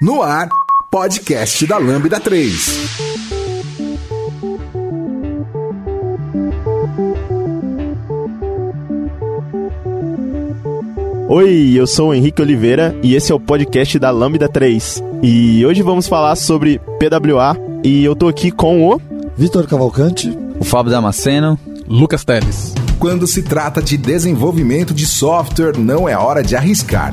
No ar, podcast da Lambda 3. Oi, eu sou o Henrique Oliveira e esse é o podcast da Lambda 3. E hoje vamos falar sobre PWA e eu tô aqui com o Vitor Cavalcante, o Fábio Damasceno, Lucas Teles. Quando se trata de desenvolvimento de software, não é hora de arriscar.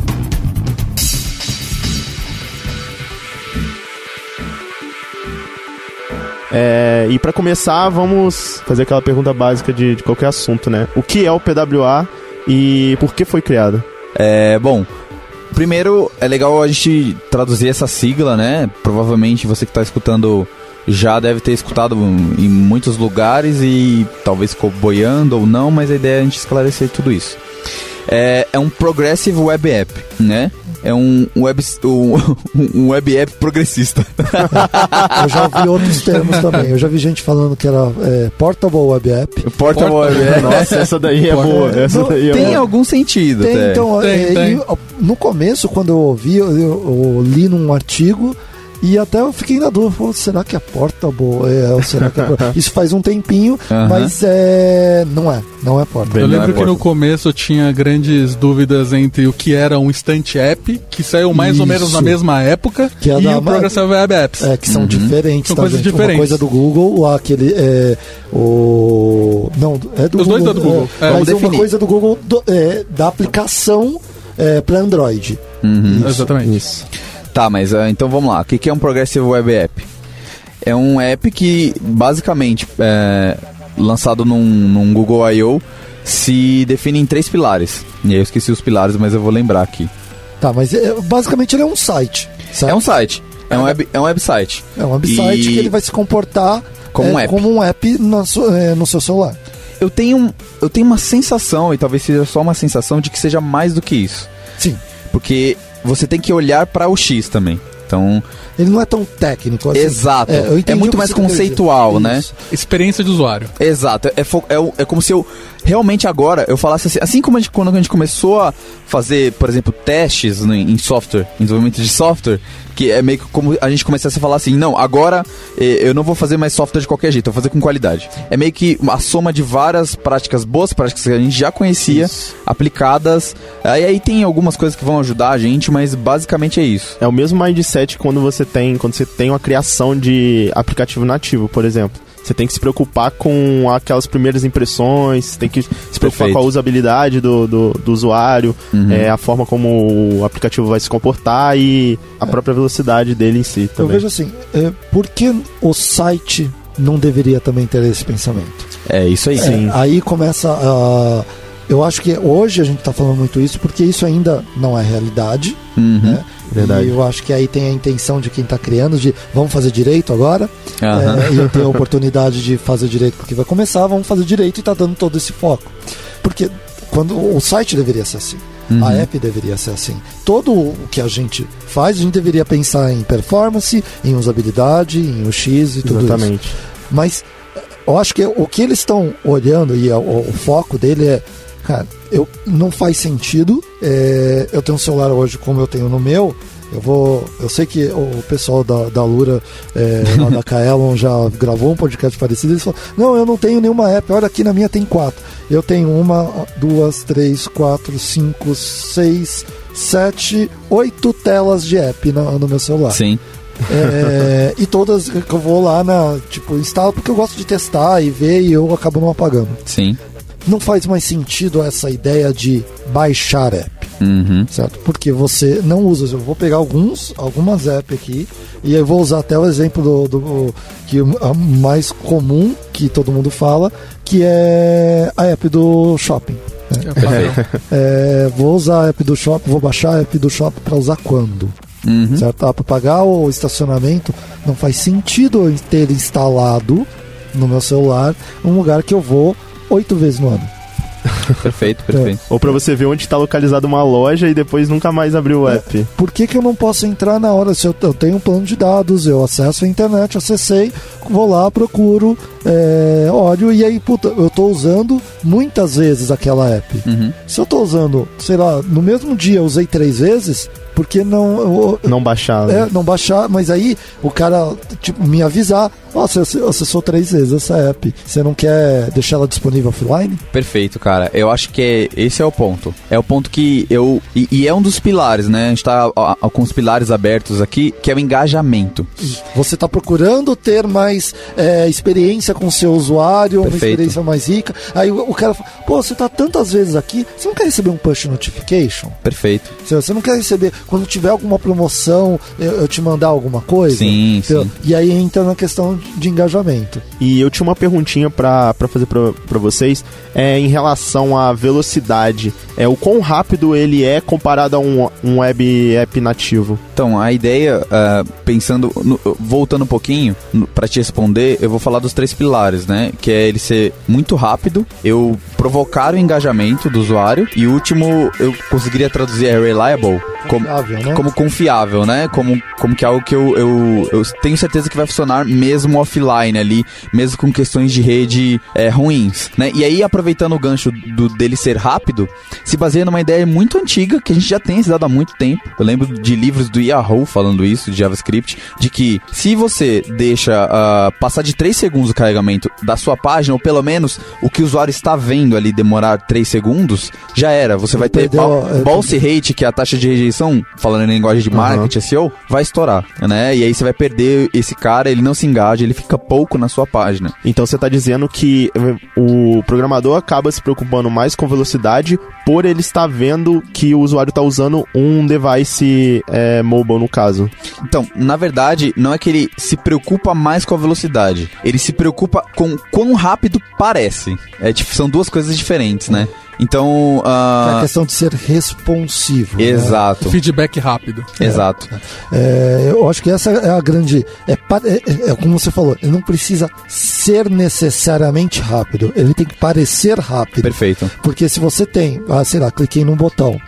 É, e para começar, vamos fazer aquela pergunta básica de, de, qualquer assunto, né? O que é o PWA e por que foi criado? É, bom, primeiro é legal a gente traduzir essa sigla, né? Provavelmente você que está escutando já deve ter escutado em muitos lugares e talvez ficou boiando ou não, mas a ideia é a gente esclarecer tudo isso. É, é um Progressive Web App, né? é um web, um, um web app progressista. eu já ouvi outros termos também. Eu já vi gente falando que era é, Portable Web App. Portable Web App. Nossa, essa daí é boa. Essa não, daí é tem boa. algum sentido. Tem, até. então, tem, é, tem. E, no começo, quando eu ouvi, eu, eu, li num artigo. E até eu fiquei na dúvida, será que é portable? É, ou será que é Isso faz um tempinho, Aham. mas é, não é, não é portable. Eu lembro é que no começo tinha grandes dúvidas entre o que era um Instant App, que saiu mais ou menos Isso. na mesma época, Que é e da- o Progressive Web Apps. É, que são diferentes, São tá, coisas gente? Uma diferentes. coisa do Google, aquele. É, o. Não, é do Os Google. dois é do Google. É, mas vamos é uma definir. coisa do Google do- é, da aplicação é, para Android. Uhum. Exatamente. Isso. Tá, mas ah, então vamos lá. O que que é um Progressive Web App? É um app que, basicamente, é, lançado num, num Google I.O., se define em três pilares. E aí eu esqueci os pilares, mas eu vou lembrar aqui. Tá, mas é, basicamente ele é um site. certo? É um site. É um, web, é um website. É um website E- que ele vai se comportar Como é, um app. como um app su- é, no seu celular. Eu tenho, eu tenho uma sensação, e talvez seja só uma sensação, de que seja mais do que isso. Sim. Porque você tem que olhar para o X também. Então, Ele não é tão técnico assim. exato. É, eu É, muito mais conceitual, né? Isso. Experiência de usuário. Exato. É, fo- é, é como se eu realmente agora eu falasse assim, assim como a gente, quando a gente começou a fazer, por exemplo, testes no- em software, em desenvolvimento de software, que é meio que como a gente começasse a falar assim, não, agora eh, eu não vou fazer mais software de qualquer jeito, eu vou fazer com qualidade. É meio que a soma de várias práticas boas, práticas que a gente já conhecia, aplicadas. Aí, aí tem algumas coisas que vão ajudar a gente, mas basicamente é isso. É o mesmo mindset quando você tem, quando você tem uma criação de aplicativo nativo, por exemplo. Você tem que se preocupar com aquelas primeiras impressões, você tem que se preocupar Perfeito. com a usabilidade do, do, do usuário, é, a forma como o aplicativo vai se comportar e a própria velocidade dele em si Eu também. vejo assim, é, por que o site não deveria também ter esse pensamento? É isso aí. Sim. É, aí começa a. Eu acho que hoje a gente está falando muito isso porque isso ainda não é realidade. Uhum. Né? Verdade. E eu acho que aí tem a intenção de quem está criando de vamos fazer direito agora. Aham. É, e eu tenho a oportunidade de fazer direito porque vai começar, vamos fazer direito e está dando todo esse foco. Porque quando o site deveria ser assim. Uhum. A app deveria ser assim. Todo o que a gente faz, a gente deveria pensar em performance, em usabilidade, em UX e tudo isso. Exatamente. Mas eu acho que o que eles estão olhando e o, o foco dele é, cara, eu, não faz sentido. é, eu tenho um celular hoje como eu tenho no meu. Eu vou. Eu sei que o pessoal da, da Lura, é, da Kaelon, já gravou um podcast parecido. Eles falaram: Não, eu não tenho nenhuma app. Olha, aqui na minha tem quatro. Eu tenho uma, duas, três, quatro, cinco, seis, sete, oito telas de app no, no meu celular. Sim. É, e todas que eu vou lá na, tipo, instalo porque eu gosto de testar e ver e eu acabo não apagando. Sim. Não faz mais sentido essa ideia de baixar app, Uhum. certo? Porque você não usa. Eu vou pegar alguns, algumas apps aqui e eu vou usar até o exemplo do, do que a mais comum que todo mundo fala, que é a app do shopping. né? É. É, vou usar a app do shopping, vou baixar a app do shopping para usar quando? Uhum. certo? Ah, para pagar o estacionamento, não faz sentido eu ter instalado no meu celular um lugar que eu vou oito vezes no ano. Perfeito, perfeito. Ou pra você ver onde tá localizada uma loja e depois nunca mais abrir o app. Por que, que eu não posso entrar na hora? Se eu, eu tenho um plano de dados, eu acesso a internet, acessei, vou lá, procuro, é, olho e aí, puta, eu tô usando muitas vezes aquela app. Uhum. Se eu tô usando, sei lá, no mesmo dia eu usei três vezes, por que não. eu- Não baixar. né? é, não baixar, mas aí o cara, tipo, me avisar, ó, você acessou três vezes essa app, você não quer deixar ela disponível offline? Perfeito, cara. Eu acho que é- esse é o ponto. É o ponto que eu. E, e é um dos pilares, né? A gente tá com os pilares abertos aqui, que é o engajamento. Você está procurando ter mais é, experiência com o seu usuário, uma Perfeito. experiência mais rica. Aí o, o cara fala, pô, você tá tantas vezes aqui, você não quer receber um push notification? Perfeito. Você, você não quer receber, quando tiver alguma promoção, eu, eu te mandar alguma coisa? Sim, Entendeu? sim. E aí entra na questão de, engajamento. E eu tinha uma perguntinha pra, pra fazer pra, pra vocês é, em relação à velocidade. É, o quão rápido ele é comparado a um, um web app nativo. Então, a ideia, ah, pensando, no- voltando um pouquinho pra te responder, eu vou falar dos três pilares, né? Que é ele ser muito rápido, eu provocar o engajamento do usuário e o último eu conseguiria traduzir é reliable como, Confiável, né? como confiável, né? Como, como que é algo que eu, eu, eu tenho certeza que vai funcionar mesmo offline ali, mesmo com questões de rede é, ruins, né? E aí, aproveitando o gancho do, dele ser rápido, se baseia numa ideia muito antiga que a gente já tem dado há muito tempo. Eu lembro de livros do Yahoo falando isso, de JavaScript, de que se você deixa ah, passar de 3 segundos o carregamento da sua página, ou pelo menos o que o usuário está vendo ali demorar 3 segundos, já era. Você vai ter perdeu, bal- é, bounce rate, que é a taxa de rejeição, falando em linguagem de marketing, SEO, vai estourar, né? E aí você vai perder esse cara, ele não se engaja, ele fica pouco na sua página. Então você tá dizendo que o programador acaba se preocupando mais com velocidade por ele estar vendo que o usuário tá usando um device é, mobile no caso. Então, na verdade, não é que ele se preocupa mais com a velocidade. Ele se preocupa com quão rápido parece. É, tipo, são duas coisas diferentes, né? Então, É a questão de ser responsivo. né? exato. Feedback rápido. Exato. É, eu acho que essa é a grande. É, é- é- é como você falou, ele não precisa ser necessariamente rápido, ele tem que parecer rápido. Perfeito. Porque se você tem, ah, sei lá, cliquei num botão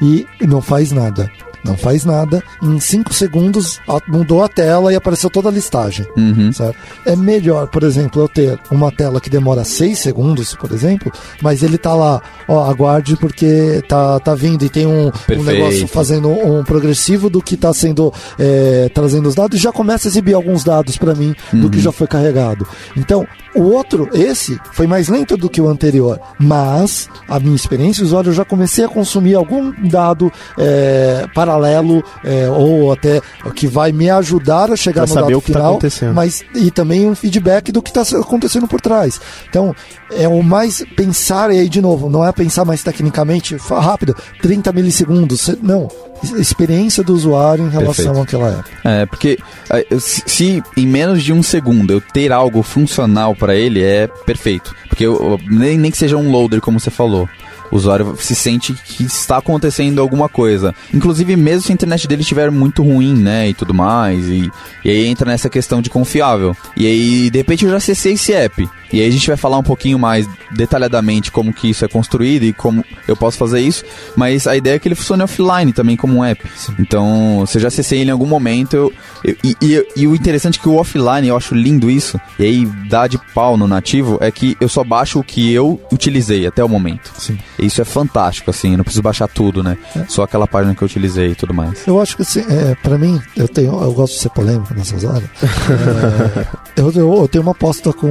e não faz nada. Não faz nada, em 5 segundos mudou a tela e apareceu toda a listagem. Uhum. certo? É melhor, por exemplo, eu ter uma tela que demora 6 segundos, por exemplo, mas ele tá lá, ó, aguarde porque tá, tá vindo e tem um, um negócio fazendo um progressivo do que tá sendo é, trazendo os dados e já começa a exibir alguns dados para mim do Uhum. que já foi carregado. Então, o outro, esse, foi mais lento do que o anterior, mas a minha experiência, usuário eu já comecei a consumir algum dado é, paralelo é, ou até que vai me ajudar a chegar Pra no saber dado o que tá final, acontecendo. mas e também um feedback do que está acontecendo por trás. Então, é o mais pensar, e aí de novo, não é pensar mais tecnicamente, rápido, 30 milissegundos, não. Experiência do usuário em relação Perfeito. àquela época. É, porque é, se, em menos de um segundo eu ter algo funcional pra ele, é perfeito. Porque eu- nem, nem que seja um loader, como você falou. O usuário se sente que está acontecendo alguma coisa. Inclusive, mesmo se a internet dele estiver muito ruim, né? E tudo mais. E, e aí entra nessa questão de confiável. E aí, de repente, eu já acessei esse app. E aí a gente vai falar um pouquinho mais detalhadamente como que isso é construído e como eu posso fazer isso. Mas a ideia é que ele funcione offline também como um app. Então, se eu já acessei ele em algum momento, eu, eu- e, e- e o interessante é que o offline, eu acho lindo isso, e aí dá de pau no nativo, é que eu só baixo o que eu utilizei até o momento. Sim. Isso é fantástico, assim, não preciso baixar tudo, né? Só aquela página que eu utilizei e tudo mais. Eu acho que assim, é, para mim, eu tenho, eu gosto de ser polêmico nessas horas. É, eu, eu, eu tenho uma aposta com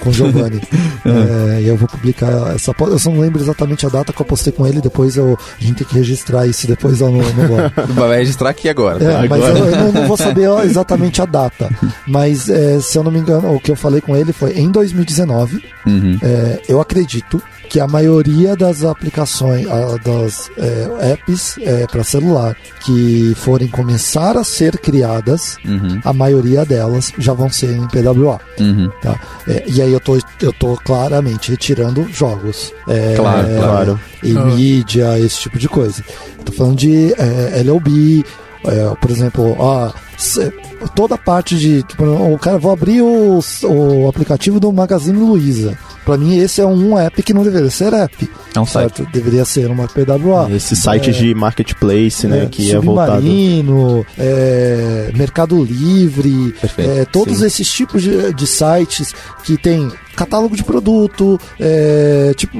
com o Giovanni. É, e eu vou publicar essa aposta. Eu não lembro exatamente a data que eu postei com ele, depois eu, a gente tem que registrar isso depois lá no, no. Vai registrar aqui agora, É, tá? mas eu, eu não, vou saber exatamente a data. Mas é, se eu não me engano, o que eu falei com ele foi em 2019. Uhum. É, eu acredito que a maioria das aplicações, a- das é, apps para celular que forem começar a ser criadas, Uhum. a maioria delas já vão ser em PWA. Uhum. Tá? É, e aí eu tô, eu tô claramente retirando jogos. É, Claro, claro. E Ah. mídia, esse tipo de coisa. Tô falando de é, LLB, é, por exemplo, a, se- toda a parte de. Tipo, o cara, vou abrir o, o aplicativo do Magazine Luiza. Pra mim, esse é um app que não deveria ser app. É um site. certo? Deveria ser uma PWA. Esses sites É, de marketplace, né, é, que é voltado. Submarino, é, Mercado Livre, Perfeito, é, todos sim. esses tipos de, de sites que tem catálogo de produto, é, tipo,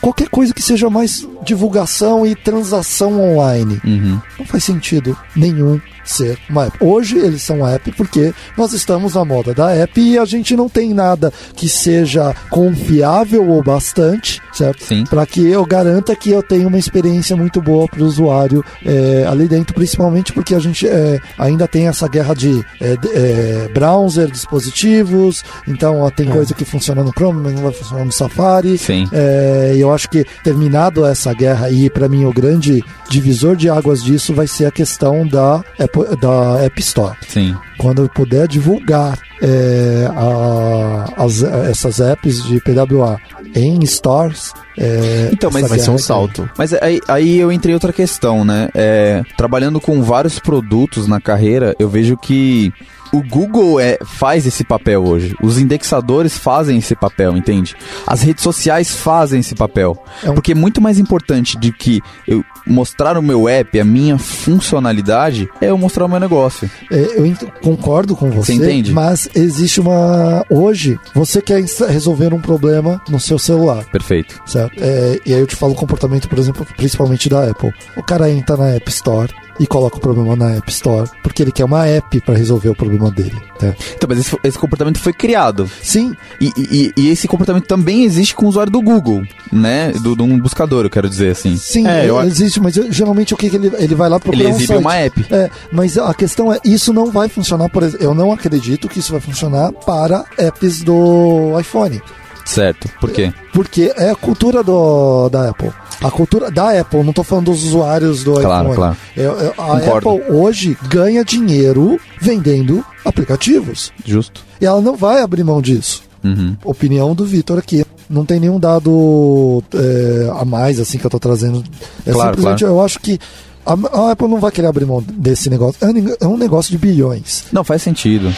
qualquer coisa que seja mais divulgação e transação online. Uhum. Não faz sentido nenhum ser uma app. Hoje eles são app porque nós estamos na moda da app e a gente não tem nada que seja confiável o bastante, certo? Sim. Para que eu garanta que eu tenha uma experiência muito boa para o usuário é, ali dentro, principalmente porque a gente é, ainda tem essa guerra de é, é, browser, dispositivos, então ó, tem coisa que funciona no Chrome, mas não vai funcionar no Safari. Sim. É, e eu acho que terminado essa guerra aí, para mim o grande divisor de águas disso vai ser a questão da Apple- da App Store. Sim. Quando eu puder divulgar é, a- as- essas apps de PWA em stores, é, Então, mas Vai ser um guerra salto. Mas aí, aí eu entrei em outra questão, né? É, trabalhando com vários produtos na carreira, eu vejo que o Google é, faz esse papel hoje. Os indexadores fazem esse papel, entende? As redes sociais fazem esse papel. É um- Porque é muito mais importante do que eu mostrar o meu app, a minha funcionalidade, é eu mostrar o meu negócio. É, eu ent- concordo com você, Você entende? mas existe uma. Hoje, você quer resolver um problema no seu celular. Perfeito. Certo? É, e aí eu te falo o comportamento, por exemplo, principalmente da Apple. O cara entra na App Store e coloca o problema na App Store porque ele quer uma app para resolver o problema dele. tá? Então, mas esse, esse comportamento foi criado. Sim, E, e- e esse comportamento também existe com o usuário do Google, né? Do, de um buscador, eu quero dizer assim. sim, É, eu- existe, mas eu- geralmente o que, que ele, ele vai lá procurar Ele um exibe site. uma app. É, mas a questão é, isso não vai funcionar, por exemplo, eu não acredito que isso vai funcionar para apps do iPhone. Certo. Por quê? Porque é a cultura do, da Apple. A cultura da Apple, não tô falando dos usuários do Claro, iPhone. claro. É, é, a Concordo. Apple hoje ganha dinheiro vendendo aplicativos. Justo. E ela não vai abrir mão disso. Uhum. Opinião do Vitor aqui. Não tem nenhum dado é, a mais assim que eu tô trazendo. É Claro, simplesmente eu acho que a, a Apple não vai querer abrir mão desse negócio. É um- É um negócio de bilhões. Não, faz sentido.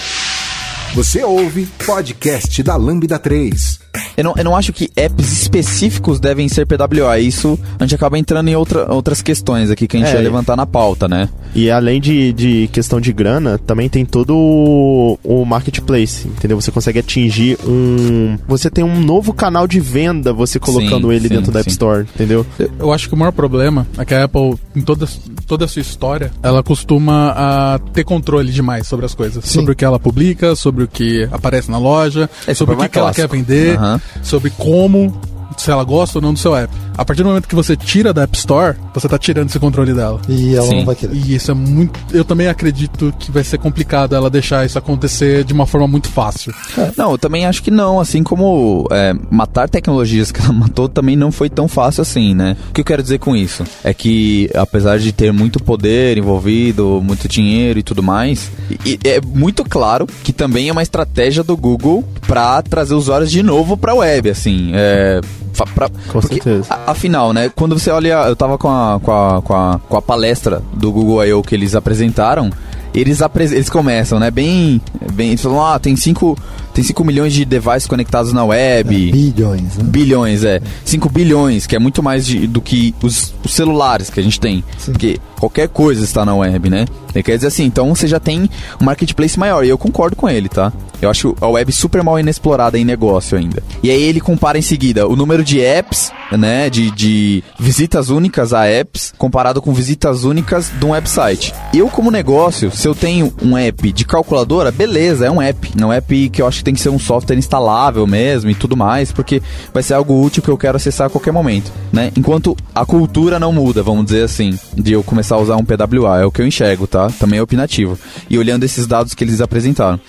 Você ouve podcast da Lambda 3. Eu não, eu não acho que apps específicos devem ser PWA. Isso a gente acaba entrando em outra, outras questões aqui que a gente É. ia levantar na pauta, né? E além de, de questão de grana, também tem todo o, o marketplace, entendeu? Você consegue atingir um. Você tem um novo canal de venda, você colocando Sim, ele sim, dentro da App sim. Store, entendeu? Eu acho que o maior problema é que a Apple, em toda, toda a sua história, ela costuma a, ter controle demais sobre as coisas. Sim. Sobre o que ela publica, sobre o que aparece na loja, Esse sobre o que, é que ela quer vender, Aham. sobre como, se ela gosta ou não do seu app. A partir do momento que você tira da App Store, você tá tirando esse controle dela. E ela Sim. não vai querer. E isso é muito. Eu também acredito que vai ser complicado ela deixar isso acontecer de uma forma muito fácil. Não, eu também acho que não. Assim como é, matar tecnologias que ela matou também não foi tão fácil assim, né? O que eu quero dizer com isso? É que, apesar de ter muito poder envolvido, muito dinheiro e tudo mais, e- é muito claro que também é uma estratégia do Google pra trazer usuários de novo pra web, assim. É, pra- Com porque, certeza. a- afinal, né? Quando você olha, eu tava com a, com a, com a, com a palestra do Google I.O. que eles apresentaram. Eles, apres- eles começam, né? Bem. bem eles falam, ah, tem 5 tem cinco milhões de devices conectados na web. Bilhões, né? Bilhões, é. 5 bilhões, que é muito mais de- do que os, os celulares que a gente tem. Sim. Porque qualquer coisa está na web, né? Ele quer dizer assim, então você já tem um marketplace maior. E eu concordo com ele, tá? Eu acho a web super mal inexplorada em negócio ainda. E aí ele compara em seguida o número de apps, né? De, de visitas únicas a apps, comparado com visitas únicas de um website. Eu, como negócio, se eu tenho um app de calculadora, beleza, é um app. É um app que eu acho tem que ser um software instalável mesmo e tudo mais, porque vai ser algo útil que eu quero acessar a qualquer momento, né? Enquanto a cultura não muda, vamos dizer assim, de eu começar a usar um PWA, é o que eu enxergo, tá? Também é opinativo. E olhando esses dados que eles apresentaram.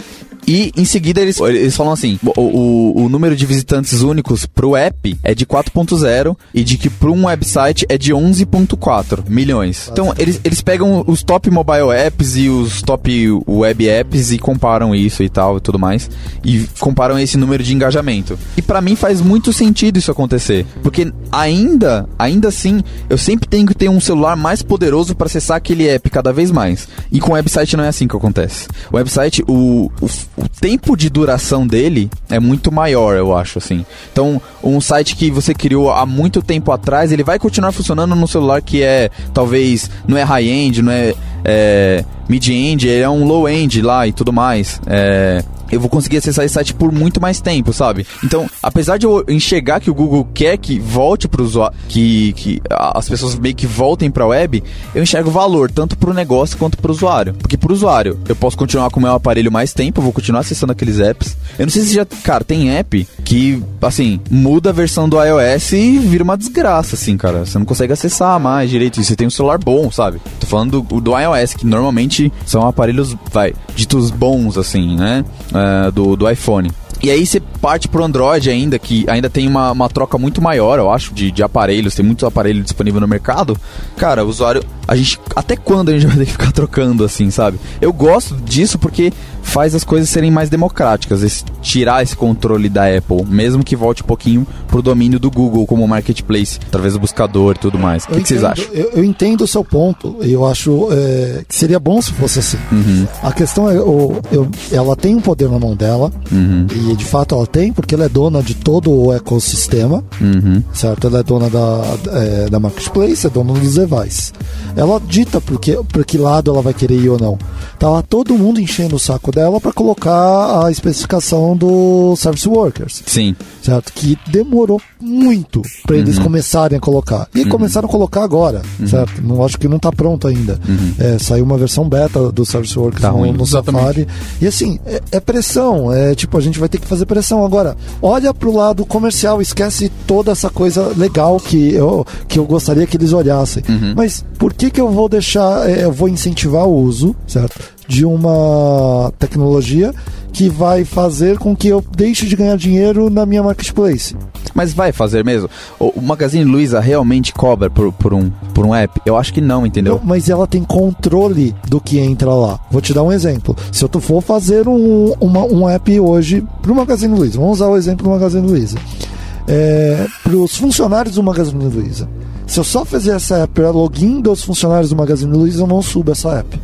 E em seguida eles, eles falam assim: o, o, o número de visitantes únicos pro app é de 4.0 e de que para um website é de 11.4 milhões. Então eles, eles pegam os top mobile apps e os top web apps e comparam isso e tal e tudo mais e comparam esse número de engajamento. E para mim faz muito sentido isso acontecer, porque ainda, ainda assim, eu sempre tenho que ter um celular mais poderoso para acessar aquele app cada vez mais. E com o website não é assim que acontece. O website, o, o, o tempo de duração dele é muito maior, eu acho assim. Então, um site que você criou há muito tempo atrás, ele vai continuar funcionando no celular que é talvez não é high-end, não é, é mid-end, ele é um low-end lá e tudo mais. É, eu vou conseguir acessar esse site por muito mais tempo, sabe? Então, apesar de eu enxergar que o Google quer que volte para o usuário, que, que as pessoas meio que voltem para a web, eu enxergo valor tanto para o negócio quanto para o usuário. Porque para o usuário, eu posso continuar com o meu aparelho mais tempo, eu vou continuar acessando aqueles apps. Eu não sei se já, cara, tem app que, assim, muda a versão do iOS e vira uma desgraça, assim, cara. Você não consegue acessar mais direito. E você tem um celular bom, sabe? Tô falando do, do iOS, que normalmente são aparelhos, vai, ditos bons, assim, né? Uh, do, do iPhone. E aí você parte pro Android ainda, que ainda tem uma, uma troca muito maior, eu acho, de, de aparelhos, tem muito aparelho disponível no mercado. Cara, o usuário, a gente. Até quando a gente vai ter que ficar trocando assim, sabe? Eu gosto disso porque faz as coisas serem mais democráticas, esse, tirar esse controle da Apple, mesmo que volte um pouquinho pro domínio do Google como marketplace, através do buscador e tudo mais. O que, que, vocês acham? Eu, eu, entendo o seu ponto, eu acho é, que seria bom se fosse assim. Uhum. A questão é, eu, eu, ela tem um poder na mão dela, uhum. e de fato ela tem, porque ela é dona de todo o ecossistema, uhum. certo? Ela é dona da, é, da marketplace, é dona dos devices. Ela dita por que, por que lado ela vai querer ir ou não. Tá lá todo mundo enchendo o saco dela para colocar a especificação do Service Workers. Sim. Certo? Que demorou muito para eles uhum. começarem a colocar. E uhum. começaram a colocar agora, uhum. certo? Não acho que não tá pronto ainda. Uhum. É, saiu uma versão beta do Service Workers tá no, no Safari. E assim, é, é, pressão. É tipo, a gente vai ter que fazer pressão. Agora, olha pro lado comercial, esquece toda essa coisa legal que eu, que eu gostaria que eles olhassem. Uhum. Mas por que que eu vou deixar, é, eu vou incentivar o uso, certo? De uma tecnologia que vai fazer com que eu deixe de ganhar dinheiro na minha marketplace. Mas vai fazer mesmo? O Magazine Luiza realmente cobra por, por, um, por um app? Eu acho que não, entendeu? Não, mas ela tem controle do que entra lá. Vou te dar um exemplo. Se eu for fazer um, uma, um app hoje para o Magazine Luiza, vamos usar o exemplo do Magazine Luiza. É, para os funcionários do Magazine Luiza. Se eu só fizer essa app para login dos funcionários do Magazine Luiza, eu não subo essa app.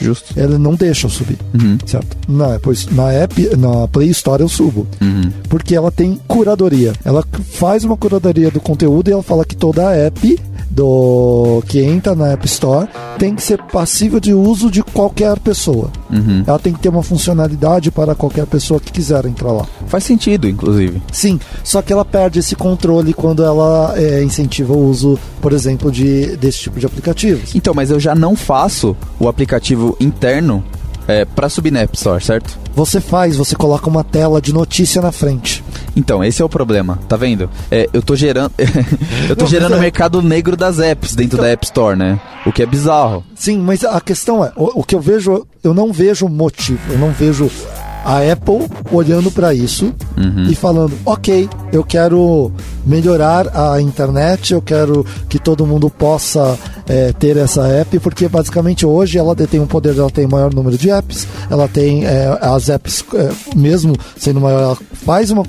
Justo. Ela não deixa eu subir, uhum. certo? Na, pois, na app, na Play Store eu subo. Uhum. Porque ela tem curadoria. Ela faz uma curadoria do conteúdo e ela fala que toda a app do que entra na App Store tem que ser passível de uso de qualquer pessoa. Uhum. Ela tem que ter uma funcionalidade para qualquer pessoa que quiser entrar lá. Faz sentido, inclusive. Sim, só que ela perde esse controle quando ela é, incentiva o uso, por exemplo, de, desse tipo de aplicativos. Então, mas eu já não faço o aplicativo interno é, para subir na App Store, certo? Você faz, você coloca uma tela de notícia na frente. Então, esse é o problema, tá vendo? É, eu tô gerando. eu tô Não, gerando o é... mercado negro das apps dentro então... da App Store, né? O que é bizarro. Sim, mas a questão é, o, o que eu vejo, eu não vejo motivo, eu não vejo a Apple olhando para isso uhum. e falando: ok, eu quero melhorar a internet, eu quero que todo mundo possa é, ter essa app, porque basicamente hoje ela detém um poder, ela tem o maior número de apps, ela tem é, as apps, é, mesmo sendo maior, ela faz uma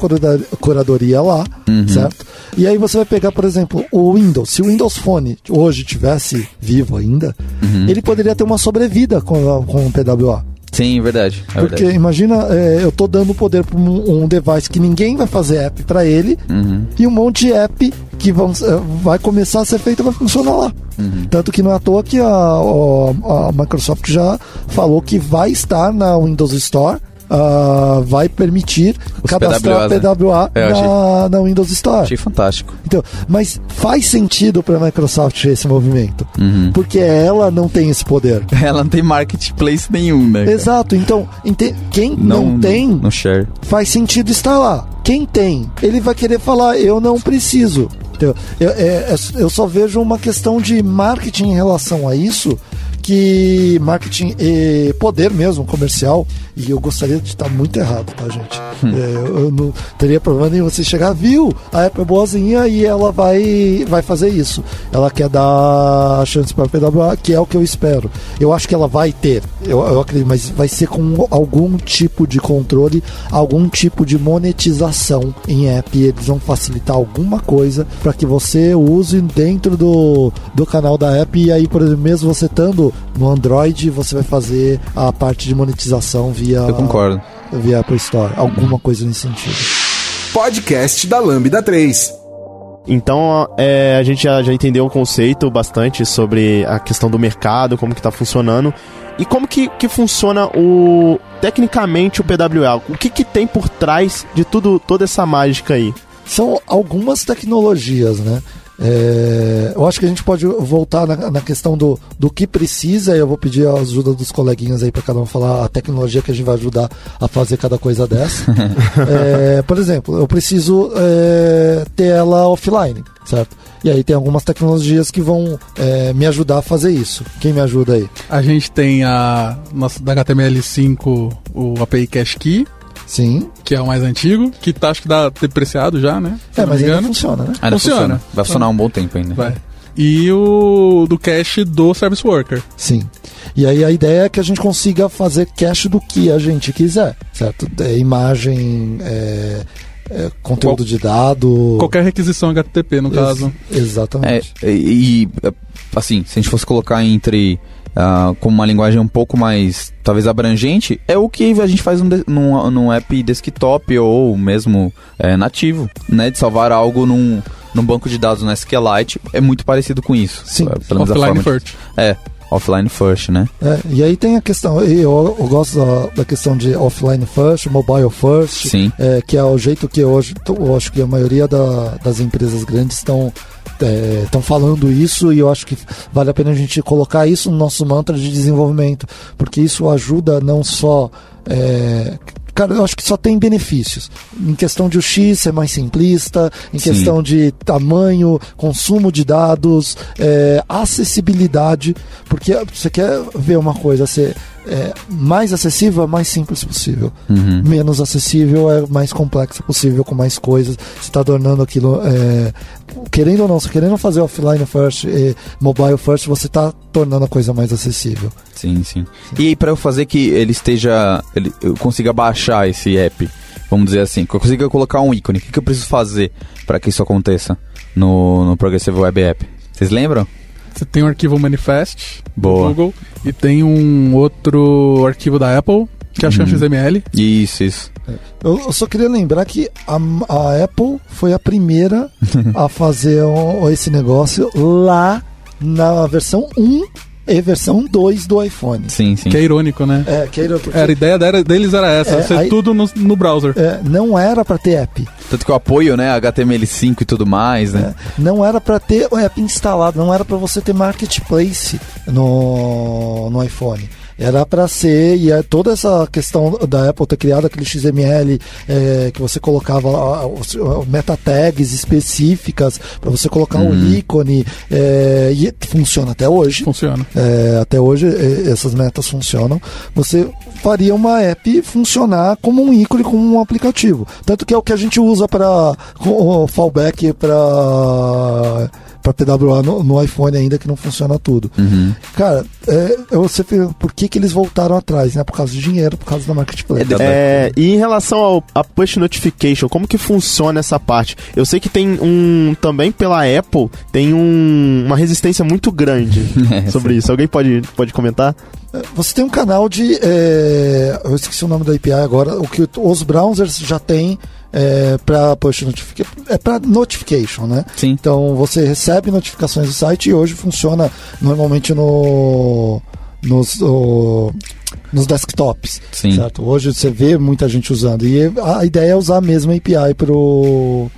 curadoria lá, uhum. certo? E aí você vai pegar, por exemplo, o Windows. Se o Windows Phone hoje tivesse vivo ainda, uhum. ele poderia ter uma sobrevida com, com o PWA. Sim, verdade. É Porque verdade. imagina, é, eu tô dando poder para um, um, device que ninguém vai fazer app para ele uhum. e um monte de app que vão, é, vai começar a ser feita vai funcionar lá. Uhum. Tanto que não é à toa que a, a, a Microsoft já falou que vai estar na Windows Store uh, vai permitir Os cadastrar PWA, PWA né? na, na, Windows Store. Achei fantástico. Então, mas faz sentido para a Microsoft esse movimento, uhum. porque ela não tem esse poder. Ela não tem marketplace nenhum, né? Exato. Então, quem não, não tem, não share. faz sentido estar lá. Quem tem, ele vai querer falar, eu não preciso. Eu, eu, é, é, eu só vejo uma questão de marketing em relação a isso que marketing e poder mesmo comercial, e eu gostaria de estar muito errado, tá, gente? É, eu, não teria problema nenhum você chegar, viu? A Apple é boazinha e ela vai, vai fazer isso. Ela quer dar chance para a PWA, que é o que eu espero. Eu acho que ela vai ter, eu, eu acredito, mas vai ser com algum tipo de controle, algum tipo de monetização em app. Eles vão facilitar alguma coisa para que você use dentro do, do canal da app. E aí, por exemplo, mesmo você estando no Android, você vai fazer a parte de monetização via, Eu concordo. via Apple Store. Alguma coisa nesse sentido. Podcast da Lambda 3. Então, é, a gente já, já entendeu o conceito bastante sobre a questão do mercado, como que tá funcionando. E como que, que funciona o tecnicamente o PWA? O que, que tem por trás de tudo toda essa mágica aí? São algumas tecnologias, né? É, eu acho que a gente pode voltar na, na questão do, do que precisa, e eu vou pedir a ajuda dos coleguinhas aí para cada um falar a tecnologia que a gente vai ajudar a fazer cada coisa dessa. É, por exemplo, eu preciso é, ter ela offline, certo? E aí tem algumas tecnologias que vão é, me ajudar a fazer isso. Quem me ajuda aí? A gente tem a nossa da HTML5 o API Cache Key, Sim. que é o mais antigo, que tá acho que dá depreciado já, né? Se É, mas ainda funciona, né? Ainda Funciona. funciona. Vai funcionar um bom tempo ainda. Vai. E o do cache do Service Worker. Sim. E aí a ideia é que a gente consiga fazer cache do que a gente quiser, certo? É, imagem, é, é, conteúdo Qual- de dado. Qualquer requisição HTTP, no Ex- caso. É, Exatamente. e, e, assim, se a gente fosse colocar entre ah, como uma linguagem um pouco mais, talvez abrangente, é o que a gente faz num, num, num app desktop ou mesmo é, nativo, né? De salvar algo num, num banco de dados no SQLite, é muito parecido com isso. Sim. Pelo menos a Offline forma de-. É, offline first, né? É, e aí tem a questão, eu, eu gosto da, da questão de offline first, mobile first, Sim. é, que é o jeito que hoje, eu acho que a maioria da- das empresas grandes estão estão falando isso e eu acho que vale a pena a gente colocar isso no nosso mantra de desenvolvimento, porque isso ajuda não só é, Cara, eu acho que só tem benefícios. Em questão de o X ser mais simplista, em Sim. questão de tamanho, consumo de dados, é, acessibilidade, porque você quer ver uma coisa ser é, mais acessível, é mais simples possível. Uhum. Menos acessível é mais complexa possível, com mais coisas. Você está tornando aquilo. é, querendo ou não, se querendo fazer offline first e mobile first, você está tornando a coisa mais acessível. Sim, sim. E aí, pra eu fazer que ele esteja. Ele, eu consiga baixar esse app, vamos dizer assim, que eu consiga colocar um ícone, o que, que eu preciso fazer pra que isso aconteça no, no Progressive Web App? Vocês lembram? Você tem o arquivo Manifest Boa. do Google e tem um outro arquivo da Apple, que é Uhum. um XML. Isso, isso. Eu, só queria lembrar que a, a Apple foi a primeira a fazer o- esse negócio lá na versão 1 e versão 2 do iPhone. Sim, sim. Que é irônico, né? É, que era porque Era, a ideia deles era essa, É, ser aí- tudo no, no browser. é, não era para ter app. Tanto que eu apoio, né, HTML5 e tudo mais, né? É, não era para ter o app instalado, não era para você ter marketplace no, no iPhone. Era para ser, e é toda essa questão da Apple ter criado aquele XML é, que você colocava meta tags específicas para você colocar um Uhum. ícone, é, e funciona até hoje. Funciona. É, até hoje é, essas metas funcionam. Você faria uma app funcionar como um ícone, como um aplicativo. Tanto que é o que a gente usa para o fallback para para PWA no, no iPhone ainda que não funciona tudo. Uhum. Cara, é, eu- você por que, que eles voltaram atrás? Né? Por causa de dinheiro, por causa da marketplace. É, É, e em relação ao a push notification, como que funciona essa parte? Eu sei que tem um também pela Apple tem um, uma resistência muito grande É, sobre isso. Alguém pode pode comentar? Você tem um canal de. é, eu esqueci o nome da API agora. O que os browsers já têm é, para push notification. É para notification, né? Sim. Então você recebe notificações do site e hoje funciona normalmente no, nos, o- nos desktops. Sim. Certo? Hoje você vê muita gente usando. E a ideia é usar a mesma API pro,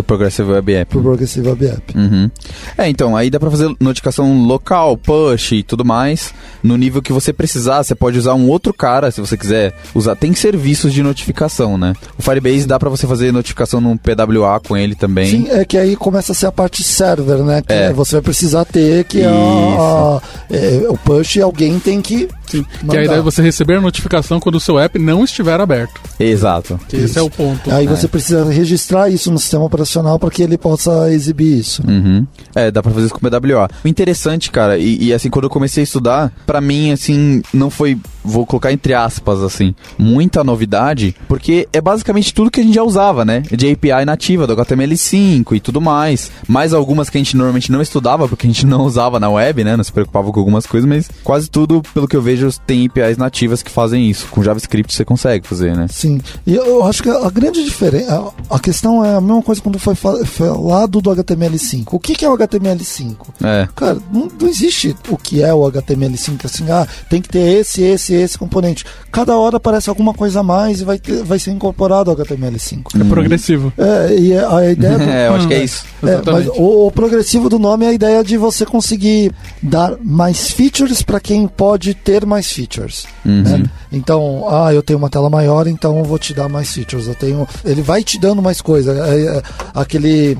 O Progressive Web App. pro Progressive Web App. Uhum. É, então, aí dá pra fazer notificação local, push e tudo mais. No nível que você precisar, você pode usar um outro cara, se você quiser usar. Tem serviços de notificação, né? O Firebase dá pra você fazer notificação no PWA com ele também. Sim, é que aí começa a ser a parte server, né? Que É. você vai precisar ter que a, a- é, o push alguém tem que Sim. Que a ideia é você receber a notificação quando o seu app não estiver aberto. Exato. Que esse é o ponto. Aí É. você precisa registrar isso no sistema operacional para que ele possa exibir isso. Uhum. É, dá pra fazer isso com PWA. O interessante, cara, e, e, assim, quando eu comecei a estudar, pra mim, assim, não foi, vou colocar entre aspas, assim, muita novidade, porque é basicamente tudo que a gente já usava, né? De API nativa, do HTML5 e tudo mais. Mais algumas que a gente normalmente não estudava, porque a gente não usava na web, né? Não se preocupava com algumas coisas, mas quase tudo, pelo que eu vejo, tem APIs nativas que fazem isso. Com JavaScript você consegue fazer, né? Sim, e eu acho que a grande diferença, a, questão é a mesma coisa quando foi fa- falado do HTML5. O que, que é o HTML5? É. Cara, não, não existe o que é o HTML5, assim, ah, tem que ter esse, esse, esse componente. Cada hora aparece alguma coisa a mais e vai, ter- vai ser incorporado ao HTML5. É progressivo. É, e a ideia do, é, eu acho que é isso. É, mas o, o progressivo do nome é a ideia de você conseguir dar mais features para quem pode ter mais features. Uhum. né? Então, ah, eu tenho uma tela maior, então eu vou te dar mais features. Eu tenho, ele vai te dando mais coisa. É, é, aquele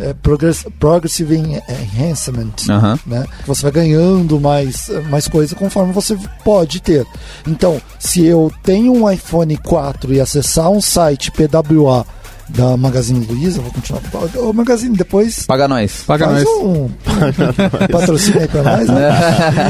é, progress- progressive en- enhancement. Né? Você vai ganhando mais, mais coisa conforme você pode ter. Então, se eu tenho um iPhone 4 e acessar um site PWA da Magazine Luiza, eu vou continuar. O Magazine depois Paga nós. Paga faz nós. um patrocínio aí pra nós, né?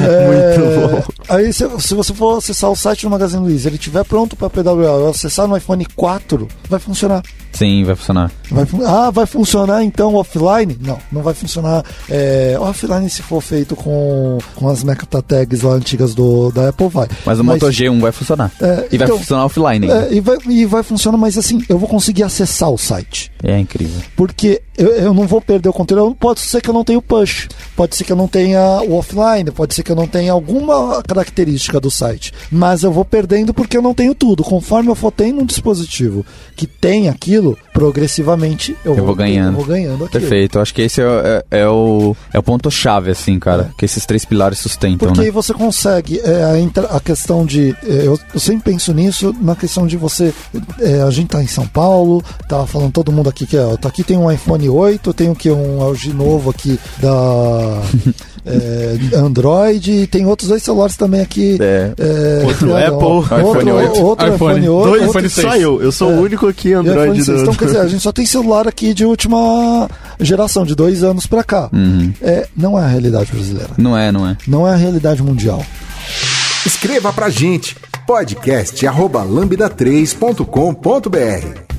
É, Muito bom. Aí se, se você for acessar o site do Magazine Luiza, ele estiver pronto para PWA, eu acessar no iPhone 4, vai funcionar. Sim, vai funcionar. Vai ah, vai funcionar então offline? Não, não vai funcionar é, offline se for feito com, com as meta tags lá antigas do, da Apple, vai. Mas o Moto G1 vai funcionar. é, E vai então, funcionar offline é, e, vai, e vai funcionar, mas assim, eu vou conseguir acessar o site. É, incrível. Porque eu, eu não vou perder o conteúdo. Pode ser que eu não tenha o push, pode ser que eu não tenha o offline, pode ser que eu não tenha alguma característica do site. Mas eu vou perdendo porque eu não tenho tudo. Conforme eu for tendo um dispositivo que tem aquilo, progressivamente eu, Eu vou ganhando. Eu vou ganhando aquilo. Perfeito. Eu acho que esse é, o- é- é o, é o ponto-chave, assim, cara. Que esses três pilares sustentam, Porque aí né? você consegue é, a, a questão de. é, eu, eu sempre penso nisso na questão de você. é, a gente tá em São Paulo, tá falando todo mundo aqui que ó, tá aqui tem um iPhone 8, tem o que? Um LG novo aqui da é, Android, e tem outros dois celulares também aqui. É. é, Outro é, Apple, outro, iPhone 8. outro iPhone iPhone 8. Dois, outro- iPhone só 6. eu. Eu sou É. o único aqui Android iPhone 6. do... Então, quer dizer, a gente só tem celular aqui de última geração, de dois anos pra cá. Uhum. É, não é a realidade brasileira. Não é, não é. Não é a realidade mundial. Escreva pra gente podcast arroba lambda3.com.br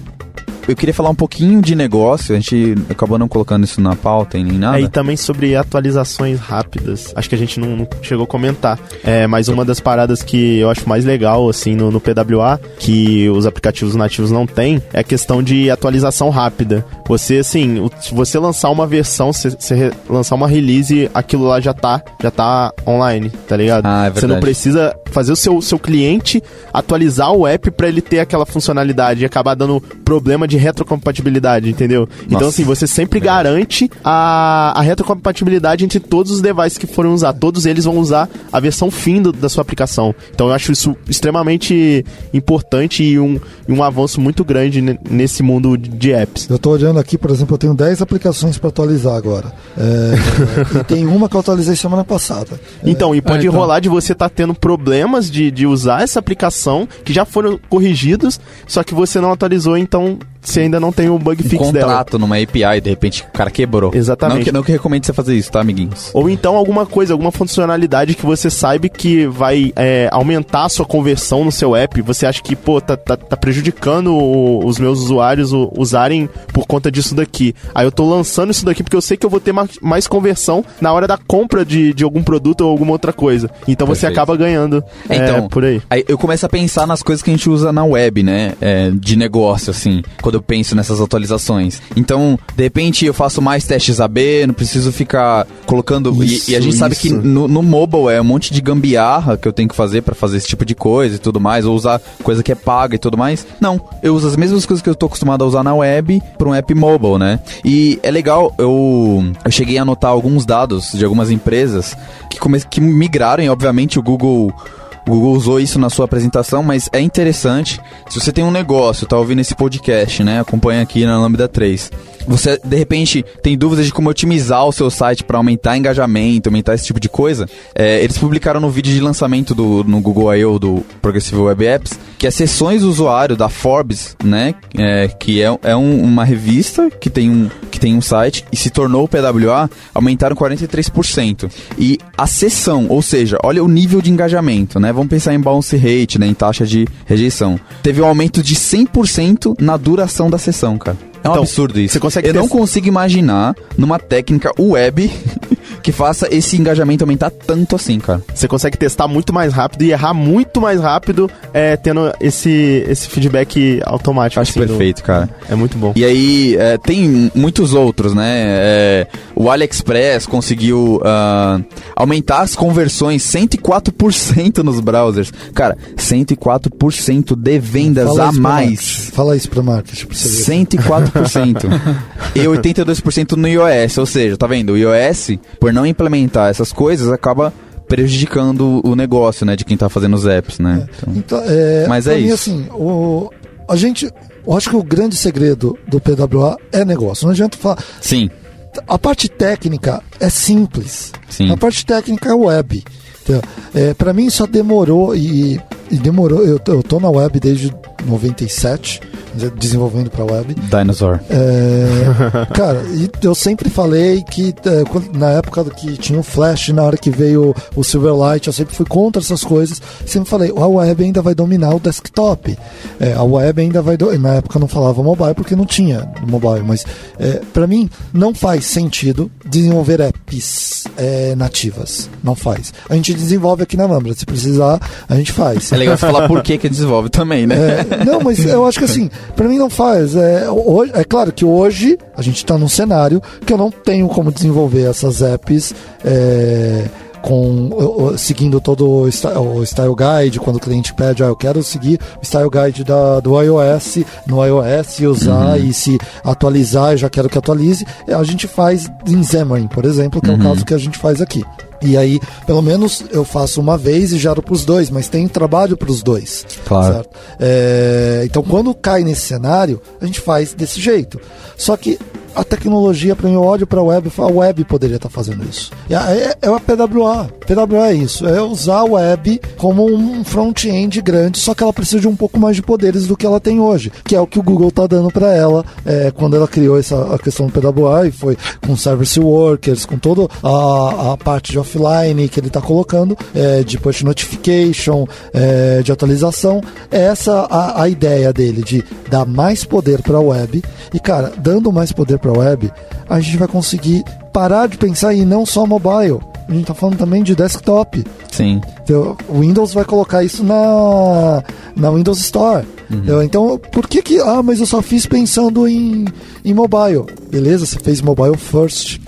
Eu queria falar um pouquinho de negócio. A gente acabou não colocando isso na pauta e nem nada. É, e também sobre atualizações rápidas. Acho que a gente não, não chegou a comentar. É, mas uma das paradas que eu acho mais legal, assim, no, no PWA, que os aplicativos nativos não têm, é a questão de atualização rápida. Você, assim, se você lançar uma versão, se re- lançar uma release, aquilo lá já tá, já tá online, tá ligado? Ah, é Você não verdade. precisa fazer o seu, seu cliente atualizar o app pra ele ter aquela funcionalidade e acabar dando problema de retrocompatibilidade, entendeu? Então, Nossa. assim, você sempre garante a, a retrocompatibilidade entre todos os devices que forem usar. Todos eles vão usar a versão fim do- da sua aplicação. Então, eu acho isso extremamente importante e um, e um avanço muito grande ne- nesse mundo de, apps. Eu tô olhando aqui, por exemplo, eu tenho 10 aplicações para atualizar agora. É, e tem uma que eu atualizei semana passada. Então, e pode Ah, então. rolar de você estar tendo problemas de, de usar essa aplicação que já foram corrigidos, só que você não atualizou, então você ainda não tem o bug um fix dela. contrato numa API, de repente o cara quebrou. Exatamente. Não que, não que recomendo você fazer isso, tá, amiguinhos? Ou então alguma coisa, alguma funcionalidade que você saiba que vai é, aumentar a sua conversão no seu app. Você acha que, pô, tá, tá, tá prejudicando o- os meus usuários o- usarem por conta disso daqui. Aí eu tô lançando isso daqui porque eu sei que eu vou ter ma- mais conversão na hora da compra de, de algum produto ou alguma outra coisa. Então você Perfeito. acaba ganhando É, é, então, por aí. Aí eu começo a pensar nas coisas que a gente usa na web, né? É, de negócio, assim. Quando eu penso nessas atualizações. Então, de repente, eu faço mais testes AB, não preciso ficar colocando. Isso, e, e a gente sabe que isso. no, no mobile é um monte de gambiarra que eu tenho que fazer pra fazer esse tipo de coisa e tudo mais, ou usar coisa que é paga e tudo mais. Não, eu uso as mesmas coisas que eu tô acostumado a usar na web pra um app mobile, né? E é legal, eu, eu cheguei a anotar alguns dados de algumas empresas que, come, que migraram, e obviamente o Google. O Google usou isso na sua apresentação, mas é interessante. Se você tem um negócio, tá ouvindo esse podcast, né? Acompanha aqui na Lambda 3. Você, de repente, tem dúvidas de como otimizar o seu site para aumentar engajamento, aumentar esse tipo de coisa. É, eles publicaram no vídeo de lançamento do, no Google I.O. do Progressive Web Apps que as sessões do usuário da Forbes, né? é, que é, é um- uma revista que tem, um, que tem um site e se tornou o PWA, aumentaram 43%. E a sessão, ou seja, olha o nível de engajamento, né? Vamos pensar em bounce rate, né? Em taxa de rejeição. Teve um aumento de 100% na duração da sessão, cara. É um Então, absurdo isso. você consegue Eu não tes- consigo imaginar numa técnica web que faça esse engajamento aumentar tanto assim, cara. Você consegue testar muito mais rápido e errar muito mais rápido, é, tendo esse, esse feedback automático. Acho assim, do- perfeito, cara. É muito bom. E aí, é, tem muitos outros, né? É, o AliExpress conseguiu ah, aumentar as conversões 104% nos browsers. Cara, 104% de vendas Fala a mais. marketing. Fala isso pra marketing. Pra ver. 104%. e 82% no iOS. Ou seja, tá vendo? O iOS, por não implementar essas coisas, acaba prejudicando o negócio, né? De quem tá fazendo os apps, né? Então, Então, é, Mas é mim, isso. assim, o, a gente. Eu acho que o grande segredo do PWA é negócio. Não adianta falar. sim, A parte técnica é simples. sim. A parte técnica é web. Entendeu? É, para mim só demorou e, e demorou. Eu, eu tô na web desde 97, desenvolvendo para web. Dinosaur. É, cara, e eu sempre falei que é, na época que tinha o Flash, na hora que veio o Silverlight, eu sempre fui contra essas coisas. Sempre falei, a web ainda vai dominar o desktop. É, a web ainda vai. Do... Na época eu não falava mobile porque não tinha mobile, mas é, para mim não faz sentido desenvolver apps é, nativas. Não faz. A gente desenvolve aqui na Lambda. Se precisar, a gente faz. É legal você falar por que que desenvolve também, né? É, não, mas eu acho que assim, pra mim não faz. É, hoje, é claro que hoje a gente tá num cenário que eu não tenho como desenvolver essas apps. é, com seguindo todo o sty- o style guide quando o cliente pede, ah, eu quero seguir o style guide da, do iOS no iOS usar e se atualizar, eu já quero que atualize. A gente faz em Xamarin, por exemplo, que é o caso que a gente faz aqui. E aí, pelo menos eu faço uma vez e gero pros dois, mas tem trabalho pros dois. Claro. É, então, quando cai nesse cenário, a gente faz desse jeito. Só que a tecnologia, mim, olho para a web a web poderia estar fazendo isso. É, é a PWA. PWA é isso, é usar a web como um front-end grande, só que ela precisa de um pouco mais de poderes do que ela tem hoje, que é o que o Google está dando para ela é, quando ela criou essa a questão do PWA e foi com service workers, com toda a, a parte de offline que ele está colocando, é, de push notification, é, de atualização. Essa a, a ideia dele, de dar mais poder para a web. E, cara, dando mais poder para a web, a gente vai conseguir parar de pensar em não só mobile. A gente tá falando também de desktop. Sim. Então, o Windows vai colocar isso na, na Windows Store. Entendeu? Então, por que que... Ah, mas eu só fiz pensando em, em mobile. Beleza, você fez mobile first.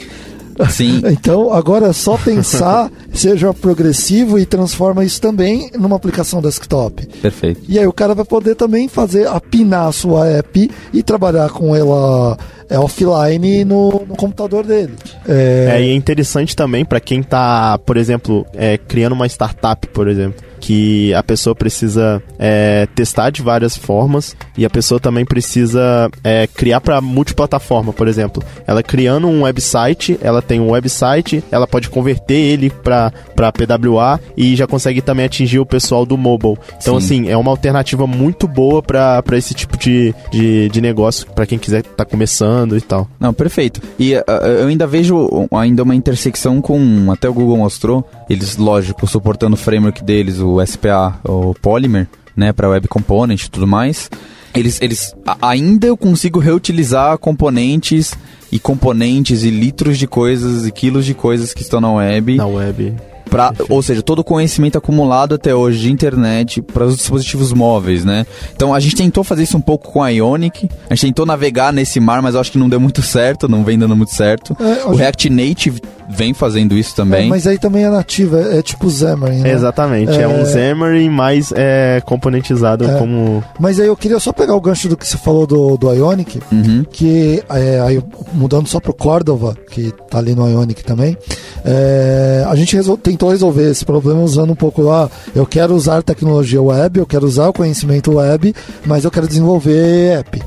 Sim. Então, agora é só pensar, seja progressivo e transforma isso também numa aplicação desktop. Perfeito. E aí o cara vai poder também fazer, apinar a sua app e trabalhar com ela é, offline no, no computador dele. É, É, e é interessante também pra quem tá, por exemplo, é, criando uma startup, por exemplo, que a pessoa precisa é, testar de várias formas e a pessoa também precisa é, criar para multiplataforma, por exemplo. Ela criando um website, ela tem um website, ela pode converter ele para PWA e já consegue também atingir o pessoal do mobile. Então, Sim. assim, é uma alternativa muito boa para esse tipo de, de, de negócio, para quem quiser estar começando e tal. Não, perfeito. E ah, eu ainda vejo ainda uma intersecção com, até o Google mostrou, eles, lógico, suportando o framework deles, o SPA, o Polymer, né, para Web Component e tudo mais. Eles, eles ainda eu consigo reutilizar componentes e componentes e litros de coisas e quilos de coisas que estão na web Na web. Pra, ou seja, todo o conhecimento acumulado até hoje de internet para os dispositivos móveis, né? Então a gente tentou fazer isso um pouco com a Ionic, a gente tentou navegar nesse mar, mas eu acho que não deu muito certo, não vem dando muito certo. É, o React Native vem fazendo isso É, também. mas aí também é nativa, é, é tipo Xamarin, né? Exatamente, é, um Xamarin mais é, componentizado É. como... Mas aí eu queria só pegar o gancho do que você falou do, do Ionic, Uhum. que é, aí, mudando só pro Cordova, que tá ali no Ionic também, é, a gente resol- tentou resolver esse problema usando um pouco lá, eu quero usar tecnologia web, eu quero usar o conhecimento web, mas eu quero desenvolver app.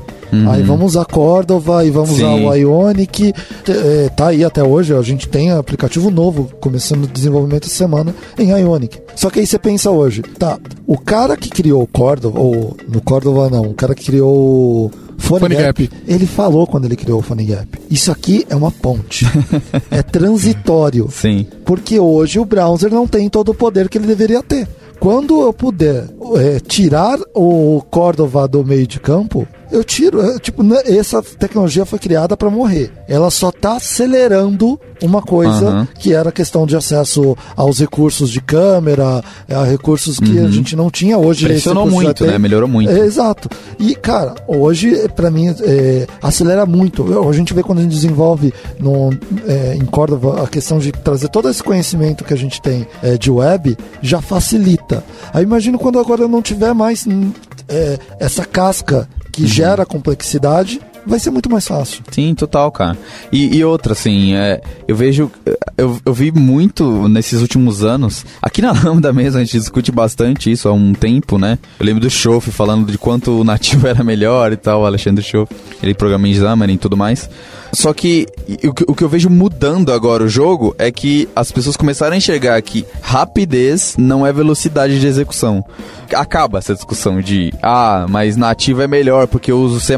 Aí vamos usar Cordova e vamos Sim. usar o Ionic. É, tá aí até hoje, a gente tem aplicativo novo começando o desenvolvimento essa semana em Ionic. Só que aí você pensa hoje, tá, o cara que criou o Cordova, ou no Cordova não, o cara que criou o Phone, Phone Gap, Gap. ele falou quando ele criou o Phone Gap. Isso aqui é uma ponte. é transitório. Sim. Porque hoje o browser não tem todo o poder que ele deveria ter. Quando eu puder é, tirar o Cordova do meio de campo, eu tiro. é, tipo, essa tecnologia foi criada para morrer. Ela só está acelerando uma coisa Aham. que era a questão de acesso aos recursos de câmera, a recursos que a gente não tinha hoje. Pressionou muito, né? Melhorou muito. É, exato. E, cara, hoje, pra mim, é, acelera muito. Eu- A gente vê quando a gente desenvolve no, é, em Córdoba a questão de trazer todo esse conhecimento que a gente tem é, de web, já facilita. Aí imagino quando agora eu não tiver mais hum, é, essa casca que gera complexidade, vai ser muito mais fácil. Sim, total, cara. E, e outra, assim, é, eu vejo. Eu, eu vi muito nesses últimos anos. Aqui na Lambda mesmo, a gente discute bastante isso há um tempo, né? Eu lembro do Schoff falando de quanto o nativo era melhor e tal, o Alexandre Schoff. Ele programa em Xamarin e tudo mais. Só que o, que o que eu vejo mudando agora o jogo é que as pessoas começaram a enxergar que rapidez não é velocidade de execução. Acaba essa discussão de, ah, mas nativo é melhor porque eu uso C++,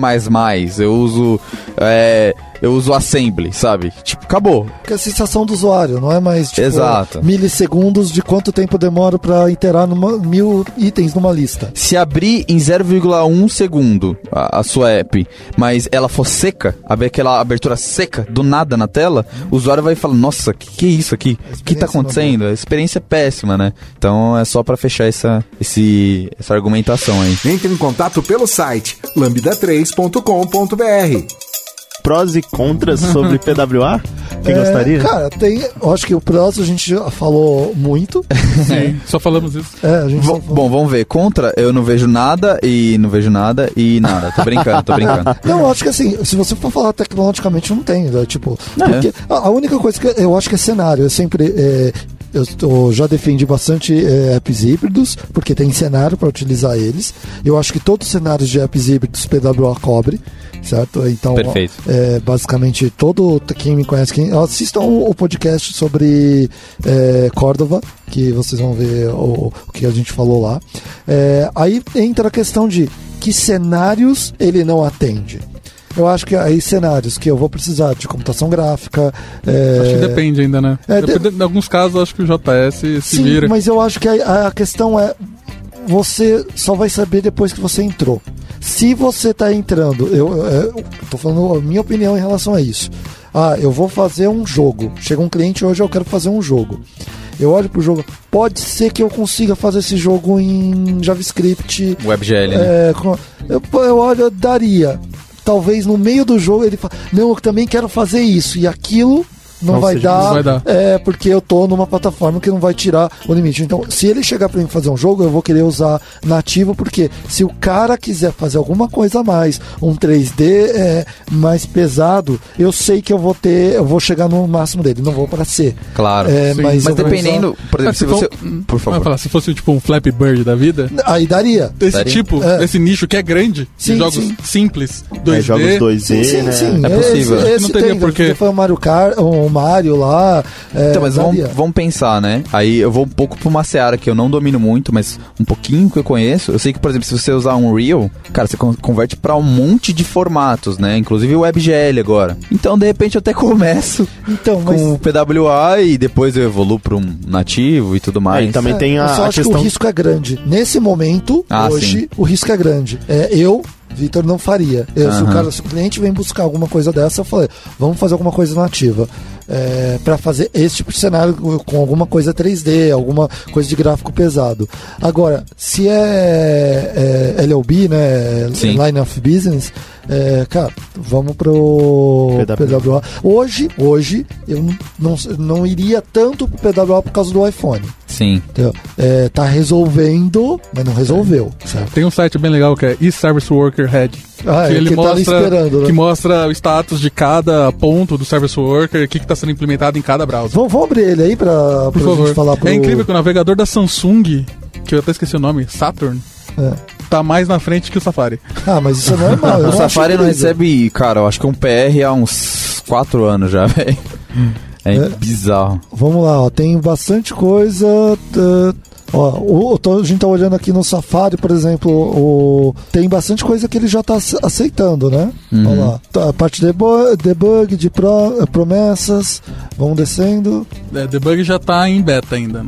eu uso, é, eu uso Assembly, sabe? Tipo, acabou. Porque é a sensação do usuário, não é mais tipo, Exato. milissegundos de quanto tempo demora pra interar numa, mil itens numa lista. Se abrir em 0,1 segundo a, a sua app, mas ela for seca, abrir aquela abertura seca do nada na tela, o usuário vai falar: Nossa, que que é isso aqui? O que tá é acontecendo? A experiência é péssima, né? Então é só pra fechar essa, esse, essa argumentação aí. Entre em contato pelo site lambda3.com.br. Prós e contras sobre PWA? Que É, gostaria? Cara, tem. Eu acho que o Pros a gente já falou muito. Sim, só falamos isso. É, a gente falou. Bom, vamos ver. Contra, eu não vejo nada e não vejo nada e nada. Tô brincando, tô brincando. Não, eu acho que assim, se você for falar tecnologicamente, não tem. né? Tipo, É. porque a, a única coisa que eu acho que é cenário. Eu sempre. é, eu, tô- já defendi bastante é, apps híbridos, porque tem cenário para utilizar eles. Eu acho que todos os cenários de apps híbridos PWA cobre, certo? Então, Perfeito. é, basicamente, todo quem me conhece, quem, assistam o, o podcast sobre é, Córdoba, que vocês vão ver o, o que a gente falou lá. É, aí entra a questão de que cenários ele não atende. Eu acho que aí cenários que eu vou precisar de computação gráfica. é, Acho que depende ainda, né? É, de- Depende- Em alguns casos, acho que o JS se Sim, vira. mas eu acho que a, a questão é você só vai saber depois que você entrou. Se você está entrando, eu, eu tô falando a minha opinião em relação a isso. Ah, eu vou fazer um jogo. Chega um cliente hoje, eu quero fazer um jogo. Eu olho pro jogo, pode ser que eu consiga fazer esse jogo em JavaScript. WebGL, né? É, com- eu, eu olho, eu daria. Talvez no meio do jogo ele fala, não, eu também quero fazer isso. E aquilo não, Não vai, seja- dar, não vai dar. É, porque eu tô numa plataforma que não vai tirar o limite. Então, se ele chegar para mim fazer um jogo, eu vou querer usar nativo, porque se o cara quiser fazer alguma coisa a mais, um 3D é, mais pesado, eu sei que eu vou ter, eu vou chegar no máximo dele, não vou para C. Claro. É, Sim. mas Mas dependendo, por exemplo, Ah, se se você. for- Por Vai favor. falar, se fosse tipo um Flappy Bird da vida, usar- Aí daria. desse Daria? tipo, É. desse nicho que é grande, Sim, jogos sim. simples, 2D. É, jogos 2D, Sim, sim, né? sim. É possível. Esse, esse Não teria tem, porquê. Foi o Mario Kart, o Mario lá. é, Então, mas vamos, vamos pensar, né? Aí eu vou um pouco pra uma seara que eu não domino muito, mas um pouquinho que eu conheço. Eu sei que, por exemplo, se você usar um Unreal, cara, você con- converte pra um monte de formatos, né? Inclusive o WebGL agora. Então, de repente, eu até começo Então, mas com o PWA e depois eu evoluo pra um nativo e tudo mais. É, e também É, tem eu a, só a acho que questão. o risco é grande. Nesse momento, Ah, hoje, sim. o risco é grande. É, eu Vitor não faria. Eu, se, o cara, se o cliente vem buscar alguma coisa dessa, eu falei, vamos fazer alguma coisa nativa. É, para fazer esse tipo de cenário com alguma coisa 3D, alguma coisa de gráfico pesado. Agora, se é, é LLB, né? Sim. Line of Business, é, cara, vamos pro PWA. PWA. Hoje, hoje, eu não, não, não iria tanto pro PWA por causa do iPhone. Sim. Entendeu? É, tá resolvendo, mas não resolveu. Certo? Tem um site bem legal que é e-Service Worker Head. Ah, que é, ele que tá ali mostra, esperando, né? que mostra o status de cada ponto do Service Worker, o que está sendo implementado em cada browser. Vamos, vamos abrir ele aí favor. gente falar pro... É incrível que o navegador da Samsung, que eu até esqueci o nome, Saturn, É. tá mais na frente que o Safari. Ah, mas isso é normal. eu O não Safari não recebe, cara, eu acho que um PR há uns 4 anos já, velho. É, É. bizarro. Vamos lá, ó, tem bastante coisa. tá, Ó, o, o- tô- a gente tá olhando aqui no Safari, por exemplo, o, tem bastante coisa que ele já tá ace- aceitando, né? Uhum. Olha lá. Tá, a parte de debug, de pro- eh, promessas, vamos descendo. É, debug já tá em beta ainda.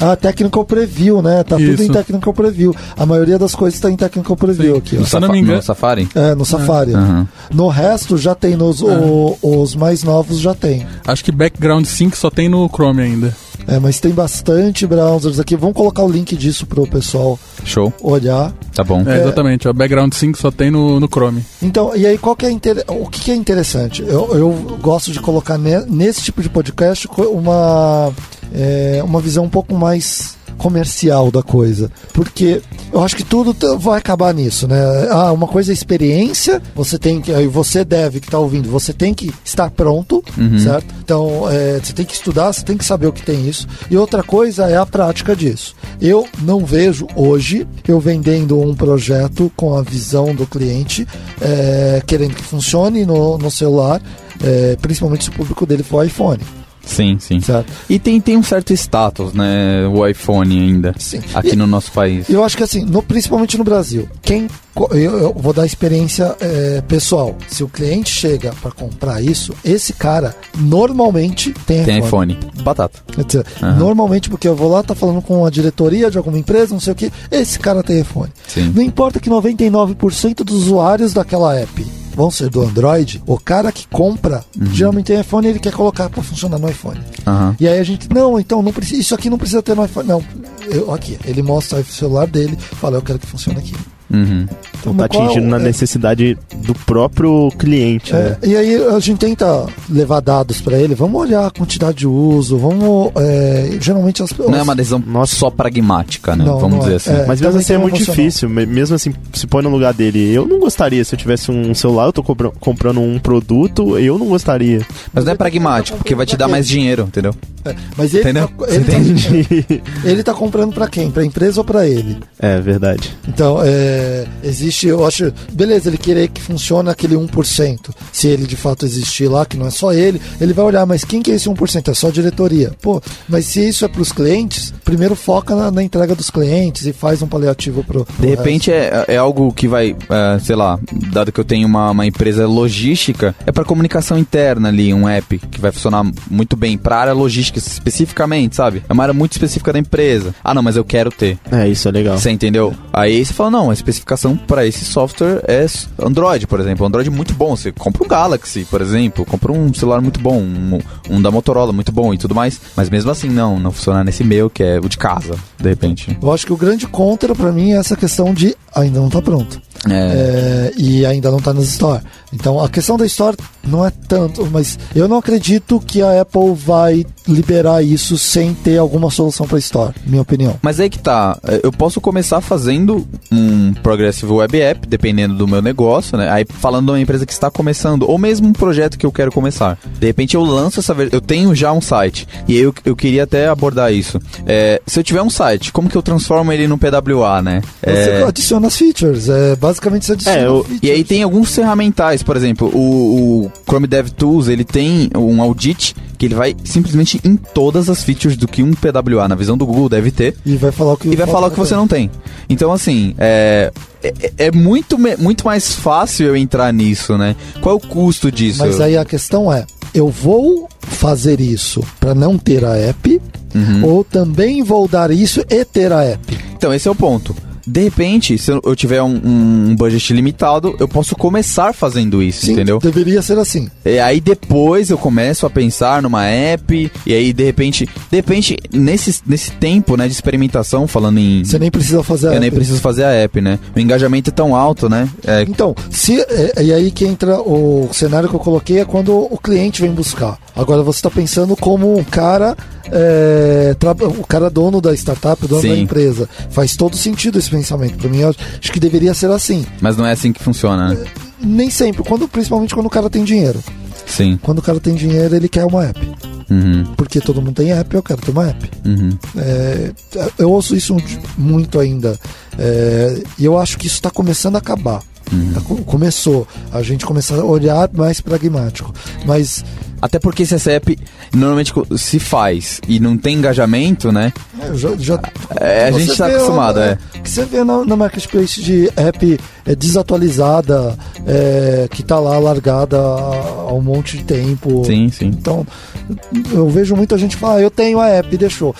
Ah, Technical Preview, né? Tá tudo em Isso. Technical Preview. A maioria das coisas tá em Technical Preview Sim. aqui, me Safa- No Safari? É, no Safari. Aham. No resto já tem, nos, o- os mais novos já tem. Acho que Background Sync só tem no Chrome ainda. É, mas tem bastante browsers aqui. Vamos colocar o link disso pro pessoal Show. olhar. Tá bom. É, exatamente, o Background Sync só tem no, no Chrome. Então, e aí qual que é inter... o que, que é interessante? Eu, eu gosto de colocar ne- nesse tipo de podcast uma, é, uma visão um pouco mais comercial da coisa, porque eu acho que tudo vai acabar nisso, né? Ah, uma coisa é experiência, você tem que, aí você deve que tá ouvindo, você tem que estar pronto, certo? Então, é, você tem que estudar, você tem que saber o que tem isso. E outra coisa é a prática disso. Eu não vejo hoje eu vendendo um projeto com a visão do cliente, é, querendo que funcione no, no celular, é, principalmente se o público dele for iPhone, Sim, sim. certo? E tem, tem um certo status, né? O iPhone ainda. Sim. Aqui E- no nosso país. Eu acho que assim, no- principalmente no Brasil, quem eu, eu vou dar experiência é, pessoal. Se o cliente chega para comprar isso, esse cara normalmente tem, Tem iPhone. iPhone. Batata. Quer dizer, Aham. Normalmente, porque eu vou lá, tá falando com a diretoria de alguma empresa, não sei o que, esse cara tem iPhone. Sim. Não importa que 99% dos usuários daquela app vão ser do Android, o cara que compra Uhum. geralmente tem iPhone e ele quer colocar para funcionar no iPhone. Aham. E aí a gente, não, então não precisa, isso aqui não precisa ter no iPhone. Não, eu, aqui, ele mostra o celular dele, fala, eu quero que funcione aqui. Uhum. Então, tá qual atingindo na é- necessidade do próprio cliente, né? É, e aí a gente tenta levar dados para ele, vamos olhar a quantidade de uso, vamos. é, geralmente as Não é uma decisão só pragmática, né? Não, Vamos não dizer é. assim. É. Mas mesmo assim é muito difícil. me- Mesmo assim, se põe no lugar dele. Eu não gostaria. Se eu tivesse um celular, eu tô compra- comprando um produto, eu não gostaria. Mas não é pragmático, porque vai te dar mais dinheiro, entendeu? É, mas ele, Entendeu? tá, ele, tá, ele tá comprando para quem? Para empresa ou para ele? é verdade. Então, é, existe, eu acho, beleza, ele querer que funcione aquele 1%. Se ele de fato existir lá, que não é só ele, ele vai olhar, mas quem que é esse 1%? É só a diretoria. Pô, mas se isso é para os clientes, primeiro foca na, na entrega dos clientes e faz um paliativo pro. pro De repente é, é algo que vai, é, sei lá, dado que eu tenho uma, uma empresa logística, é para comunicação interna ali, um app que vai funcionar muito bem para área logística especificamente, sabe? É uma área muito específica da empresa. Ah, não, mas eu quero ter. É, isso é legal. Você entendeu? Aí você fala, não, a especificação para esse software é Android, por exemplo. Android muito bom. Você compra um Galaxy, por exemplo, compra um celular muito bom, um, um da Motorola muito bom e tudo mais. Mas mesmo assim, não, não funciona nesse meu, que é o de casa, de repente. Eu acho que o grande contra para mim é essa questão de ainda não tá pronto. É. É, e ainda não tá nas Store. Então a questão da Store não é tanto, mas eu não acredito que a Apple vai liberar isso sem ter alguma solução para Store, minha opinião. Mas aí que tá, é, eu posso começar fazendo um Progressive Web App, dependendo do meu negócio, né? Aí falando de uma empresa que está começando, ou mesmo um projeto que eu quero começar. De repente eu lanço essa versão, eu tenho já um site, e aí eu, eu queria até abordar isso. É, se eu tiver um site, como que eu transformo ele no PWA, né? Você É, adiciona as features, é, basicamente você adiciona É, eu- e aí tem alguns ferramentais, por exemplo, o, o Chrome DevTools, ele tem um audit que ele vai simplesmente em todas as features do que um PWA, na visão do Google, deve ter. E vai falar o que E vai falar o que você não tem. Então, assim, é, é, é muito, muito mais fácil eu entrar nisso, né? Qual é o custo disso? Mas aí a questão é, eu vou fazer isso para não ter a app Uhum. ou também vou dar isso e ter a app? Então, esse é o ponto. De repente, se eu- eu tiver um, um budget limitado, eu posso começar fazendo isso, Sim, entendeu? deveria ser assim. E aí depois eu começo a pensar numa app, e aí de repente, de repente, nesse, nesse tempo, né, de experimentação, falando em. Você nem precisa fazer a eu nem app. preciso fazer a app, né? O engajamento é tão alto, né? É, Então, se, é, e aí que entra o cenário que eu coloquei é quando o cliente vem buscar. Agora você está pensando como um cara, é, tra- o cara dono da startup, o dono da Sim. empresa. Faz todo sentido esse pensamento. Para mim, eu acho que deveria ser assim. mas não é assim que funciona, né? Nem sempre, quando, principalmente quando o cara tem dinheiro. Sim. Quando o cara tem dinheiro, ele quer uma app. Uhum, Porque todo mundo tem app, eu quero ter uma app. uhum. É, eu ouço isso muito ainda. É, e eu acho que isso está começando a acabar. Tá co- começou. A gente começar a olhar mais pragmático. Mas Até porque se essa app normalmente se faz e não tem engajamento, né? é, já, já- É, a gente tá vê, acostumado, é. O que você vê na, na marketplace de app é, desatualizada, é, que tá lá largada há há um monte de tempo. Sim, sim. Então, eu vejo muita gente falar, ah, eu tenho a app, deixou.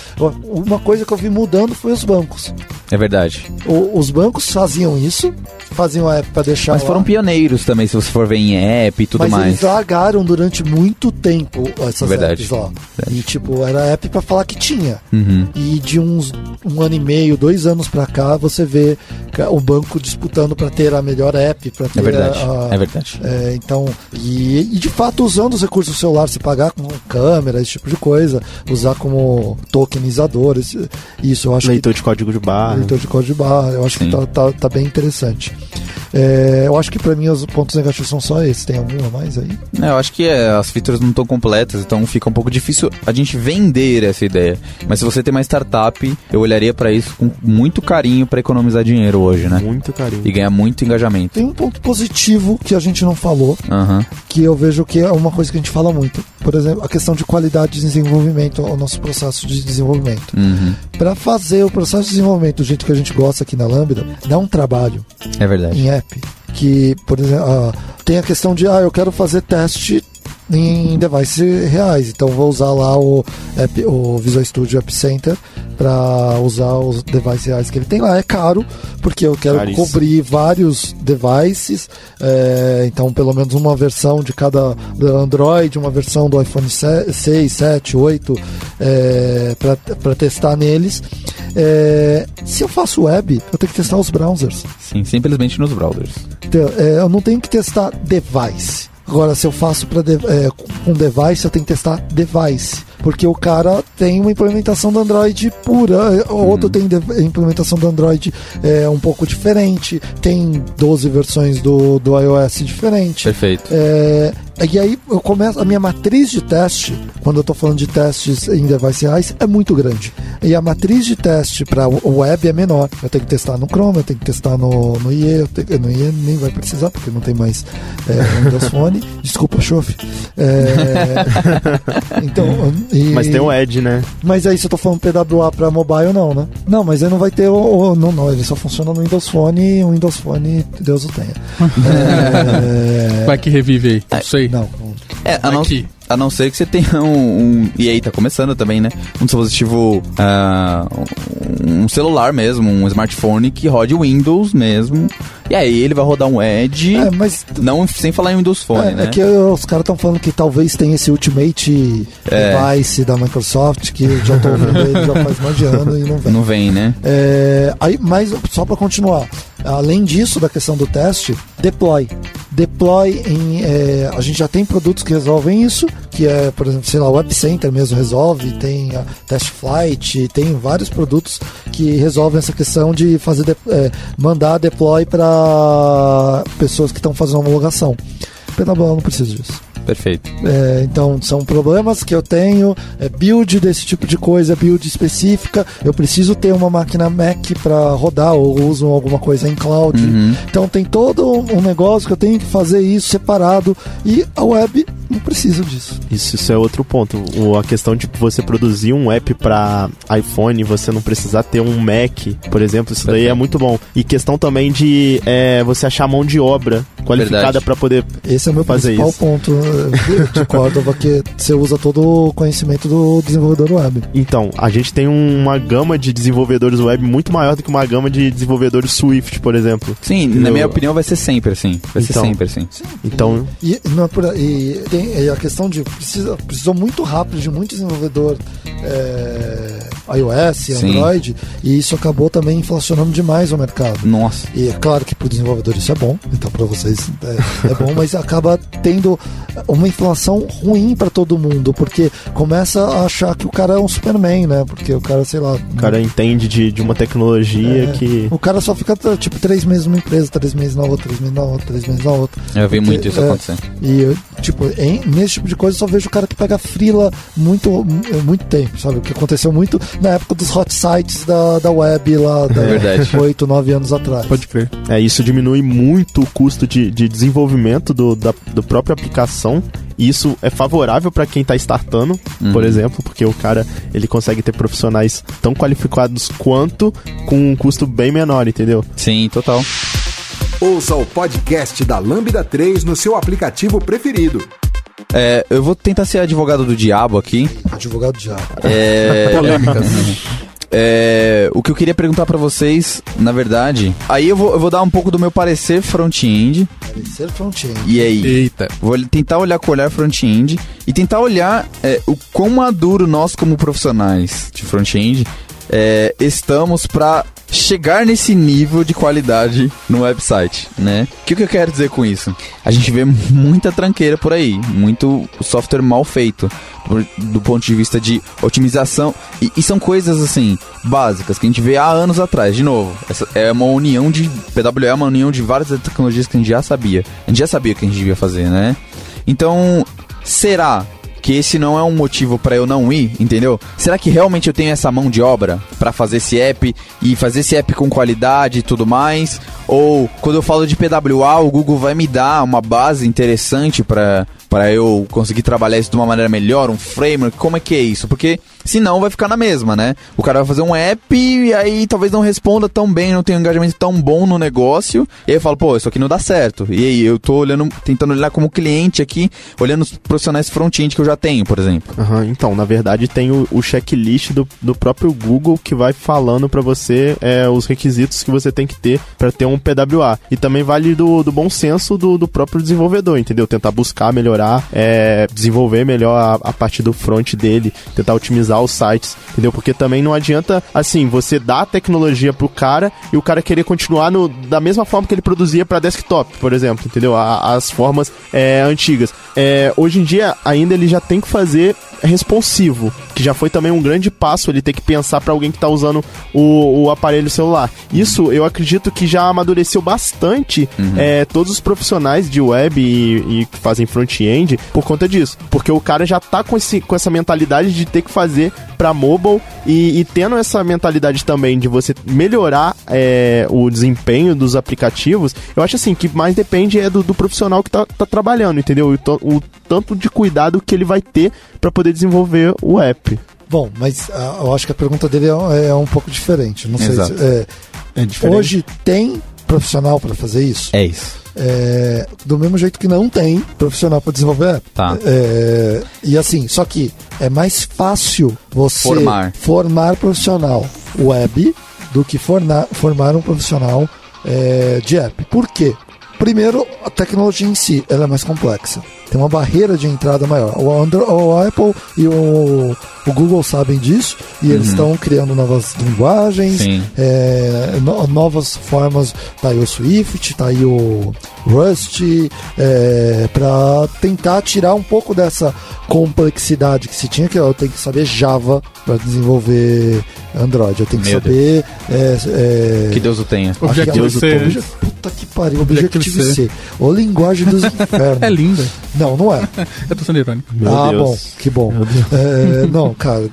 Uma coisa que eu vi mudando foi os bancos. É verdade. O- os bancos faziam isso, faziam a app para deixar Mas lá. foram pioneiros também, se você for ver em app e tudo mas mais. eles largaram durante muito tempo essas Verdade. apps lá. E tipo, era app pra falar que tinha. Uhum. E de uns um ano e meio, dois anos pra cá, você vê o banco disputando pra ter a melhor app, para ter É verdade. a, É verdade. é, então, e, e de fato usando os recursos do celular, se pagar com câmera, esse tipo de coisa, usar como tokenizador, esse- isso eu acho Leitor de código de que barra. Leitor de código de barra, eu acho Sim. que tá, tá, tá bem interessante. É, eu acho que pra mim os pontos negativos são só esses. Tem algum a mais aí? É, eu acho que é, as features não estão completas, então fica um pouco difícil a gente vender essa ideia. Mas se você tem uma startup, eu olharia pra isso com muito carinho pra economizar dinheiro hoje, né? Muito carinho. E ganhar muito engajamento. Tem um ponto positivo que a gente não falou, Aham. que eu vejo que é uma coisa que a gente fala muito. Por exemplo, a questão de qualidade de desenvolvimento, o nosso processo de desenvolvimento. Uhum. Para fazer o processo de desenvolvimento jeito que a gente gosta aqui na Lambda, dá um trabalho É verdade. em app. Que, por exemplo, ah, tem a questão de, ah, eu quero fazer teste em devices reais. Então vou usar lá o, app, o Visual Studio App Center para usar os devices reais que ele tem lá. É caro, porque eu quero Caríssimo. cobrir vários devices. é, então, pelo menos uma versão de cada Android, uma versão do iPhone 6, 7, 8, para testar neles. É, se eu faço web, eu tenho que testar os browsers. Sim, simplesmente nos browsers. Então, é, eu não tenho que testar device. Agora, se eu faço para é, com device, eu tenho que testar device. Porque o cara tem uma implementação do Android pura, o outro tem de- implementação do Android é, um pouco diferente, tem 12 versões do, do iOS diferente. Perfeito. É, e aí eu começo a minha matriz de teste, quando eu estou falando de testes em devices reais, é muito grande. E a matriz de teste para o web é menor. Eu tenho que testar no Chrome, eu tenho que testar no, no IE, eu tenho, no IE nem vai precisar, porque não tem mais é, Windows Phone. Desculpa, chofe. É, então, e- Mas tem o Edge, né? mas aí se eu tô falando PWA pra mobile, não, né? Não, mas aí não vai ter o. o- não, não, ele só funciona no Windows Phone e o Windows Phone, Deus o tenha. É, Vai que revive aí. Não sei. Não, É, a não, a não ser que você tenha um, um- E aí tá começando também, né? Um dispositivo. ah, um celular mesmo, um smartphone que rode Windows mesmo. E aí ele vai rodar um Edge. é, mas Não sem falar em Windows Phone, é, né? é que os caras estão falando que talvez tenha esse Ultimate É. Device da Microsoft, que eu já tô ouvindo ele já faz mais de ano e não vem. Não vem, né? É, aí, mas só para continuar, além disso da questão do teste, deploy. Deploy em. é, a gente já tem produtos que resolvem isso, que é, por exemplo, sei lá, o Web Center mesmo resolve, tem a Test Flight, tem vários produtos que resolvem essa questão de fazer de- é, mandar deploy para pessoas que estão fazendo homologação. PWA não precisa disso. Perfeito. É, então, são problemas que eu tenho, é, build desse tipo de coisa, build específica. Eu preciso ter uma máquina Mac para rodar ou uso alguma coisa em cloud. Uhum. Então, tem todo um negócio que eu tenho que fazer isso separado. E a web não precisam disso. Isso, isso é outro ponto. O, a questão de você produzir um app para iPhone, você não precisar ter um Mac, por exemplo, isso daí é muito bom. E questão também de é, você achar mão de obra qualificada para poder Esse é o meu Fazer principal isso. ponto de Cordova, que você usa todo o conhecimento do desenvolvedor web. Então, a gente tem um- uma gama de desenvolvedores web muito maior do que uma gama de desenvolvedores Swift, por exemplo. Sim, na minha opinião vai ser sempre assim. Vai ser Então. sempre assim. Então, E, não é. E tem e a questão de precisa, precisou muito rápido de muito desenvolvedor é, iOS, Sim. Android, e isso acabou também inflacionando demais o mercado. Nossa. E é claro que para o desenvolvedor isso é bom, então para vocês é, é bom, mas acaba tendo uma inflação ruim para todo mundo, porque começa a achar que o cara é um Superman, né? Porque o cara, sei lá. o cara entende de, de uma tecnologia É. que. O cara só fica tipo três meses numa empresa, três meses na outra, três meses na outra, três meses na outra. Eu vi muito isso É, acontecer. E, eu, tipo, em- nesse tipo de coisa eu só vejo o cara que pega frila muito, muito tempo, sabe? O que aconteceu muito na época dos hot sites da, da web lá, da, É verdade. 8, 9 anos atrás. Pode crer. É, isso diminui muito o custo de, de desenvolvimento do, da do própria aplicação. E isso é favorável para quem está startando, por exemplo, porque o cara ele consegue ter profissionais tão qualificados quanto com um custo bem menor, entendeu? Sim, total. Ouça o podcast da Lambda 3 no seu aplicativo preferido. É, eu vou tentar ser advogado do diabo aqui. Advogado já. É, Polêmicas. é, o que eu queria perguntar pra vocês, na verdade, aí eu vou, eu vou dar um pouco do meu parecer front-end. Ser front-end. E aí? Eita. Vou tentar olhar com o olhar front-end e tentar olhar é, o quão maduro nós, como profissionais de front-end, é, estamos pra chegar nesse nível de qualidade no website, né? O que, que eu quero dizer com isso? A gente vê muita tranqueira por aí, muito software mal feito do ponto de vista de otimização e, e são coisas assim básicas que a gente vê há anos atrás. De novo, essa é uma união de PWE é uma união de várias tecnologias que a gente já sabia. A gente já sabia o que a gente devia fazer, né? Então, será que esse não é um motivo pra eu não ir, entendeu? Será que realmente eu tenho essa mão de obra pra fazer esse app e fazer esse app com qualidade e tudo mais? Ou quando eu falo de PWA, o Google vai me dar uma base interessante para eu conseguir trabalhar isso de uma maneira melhor, um framework? Como é que é isso? Porque senão vai ficar na mesma, né? O cara vai fazer um app e aí talvez não responda tão bem, não tenha um engajamento tão bom no negócio. E aí eu falo, pô, isso aqui não dá certo. E aí eu tô olhando, tentando olhar como cliente aqui, olhando os profissionais front-end que eu já tenho, por exemplo. Aham, então, na verdade, tem o, o checklist do, do próprio Google que vai falando pra você é, os requisitos que você tem que ter pra ter um PWA. E também vale do, do bom senso do, do próprio desenvolvedor, entendeu? Tentar buscar melhorar, é, desenvolver melhor a, a parte do front dele, tentar otimizar os sites, entendeu? Porque também não adianta, assim, você dar a tecnologia pro cara e o cara querer continuar no, da mesma forma que ele produzia pra desktop, por exemplo, entendeu? A- as formas é, antigas. É, hoje em dia, ainda ele já tem que fazer responsivo, que já foi também um grande passo ele ter que pensar para alguém que tá usando o, o aparelho celular. Isso eu acredito que já amadureceu bastante é, todos os profissionais de web e, e que fazem front-end por conta disso. Porque o cara já tá com, esse, com essa mentalidade de ter que fazer para mobile e, e tendo essa mentalidade também de você melhorar é, o desempenho dos aplicativos, eu acho assim que mais depende é do, do profissional que tá, tá trabalhando, entendeu? O, o tanto de cuidado que ele vai ter para poder desenvolver o app. Bom, mas ah, eu acho que a pergunta dele é, é um pouco diferente. Não sei Exato. se, é, É diferente. hoje tem profissional para fazer isso? É isso. É, do mesmo jeito que não tem profissional para desenvolver app. Tá. É, e assim, só que é mais fácil você Formar. formar profissional web do que fornar, formar um profissional é, de app. Por quê? Primeiro, a tecnologia em si ela é mais complexa. Tem uma barreira de entrada maior. O, Andro- o Apple e o, o Google sabem disso e eles estão criando novas linguagens, é, no- novas formas. Tá aí o Swift, tá aí o Rust, é, para tentar tirar um pouco dessa complexidade que se tinha, que eu tenho que saber Java para desenvolver Android. Eu tenho que Meu saber. é, é, Que Deus o tenha. acho que é Objective-C. obje- Puta que pariu, Objective-C. Objective-C. Ô linguagem dos infernos. É linda. Não, não é. Eu tô sendo irônico. Meu ah, Deus. bom, que bom. É, não, cara,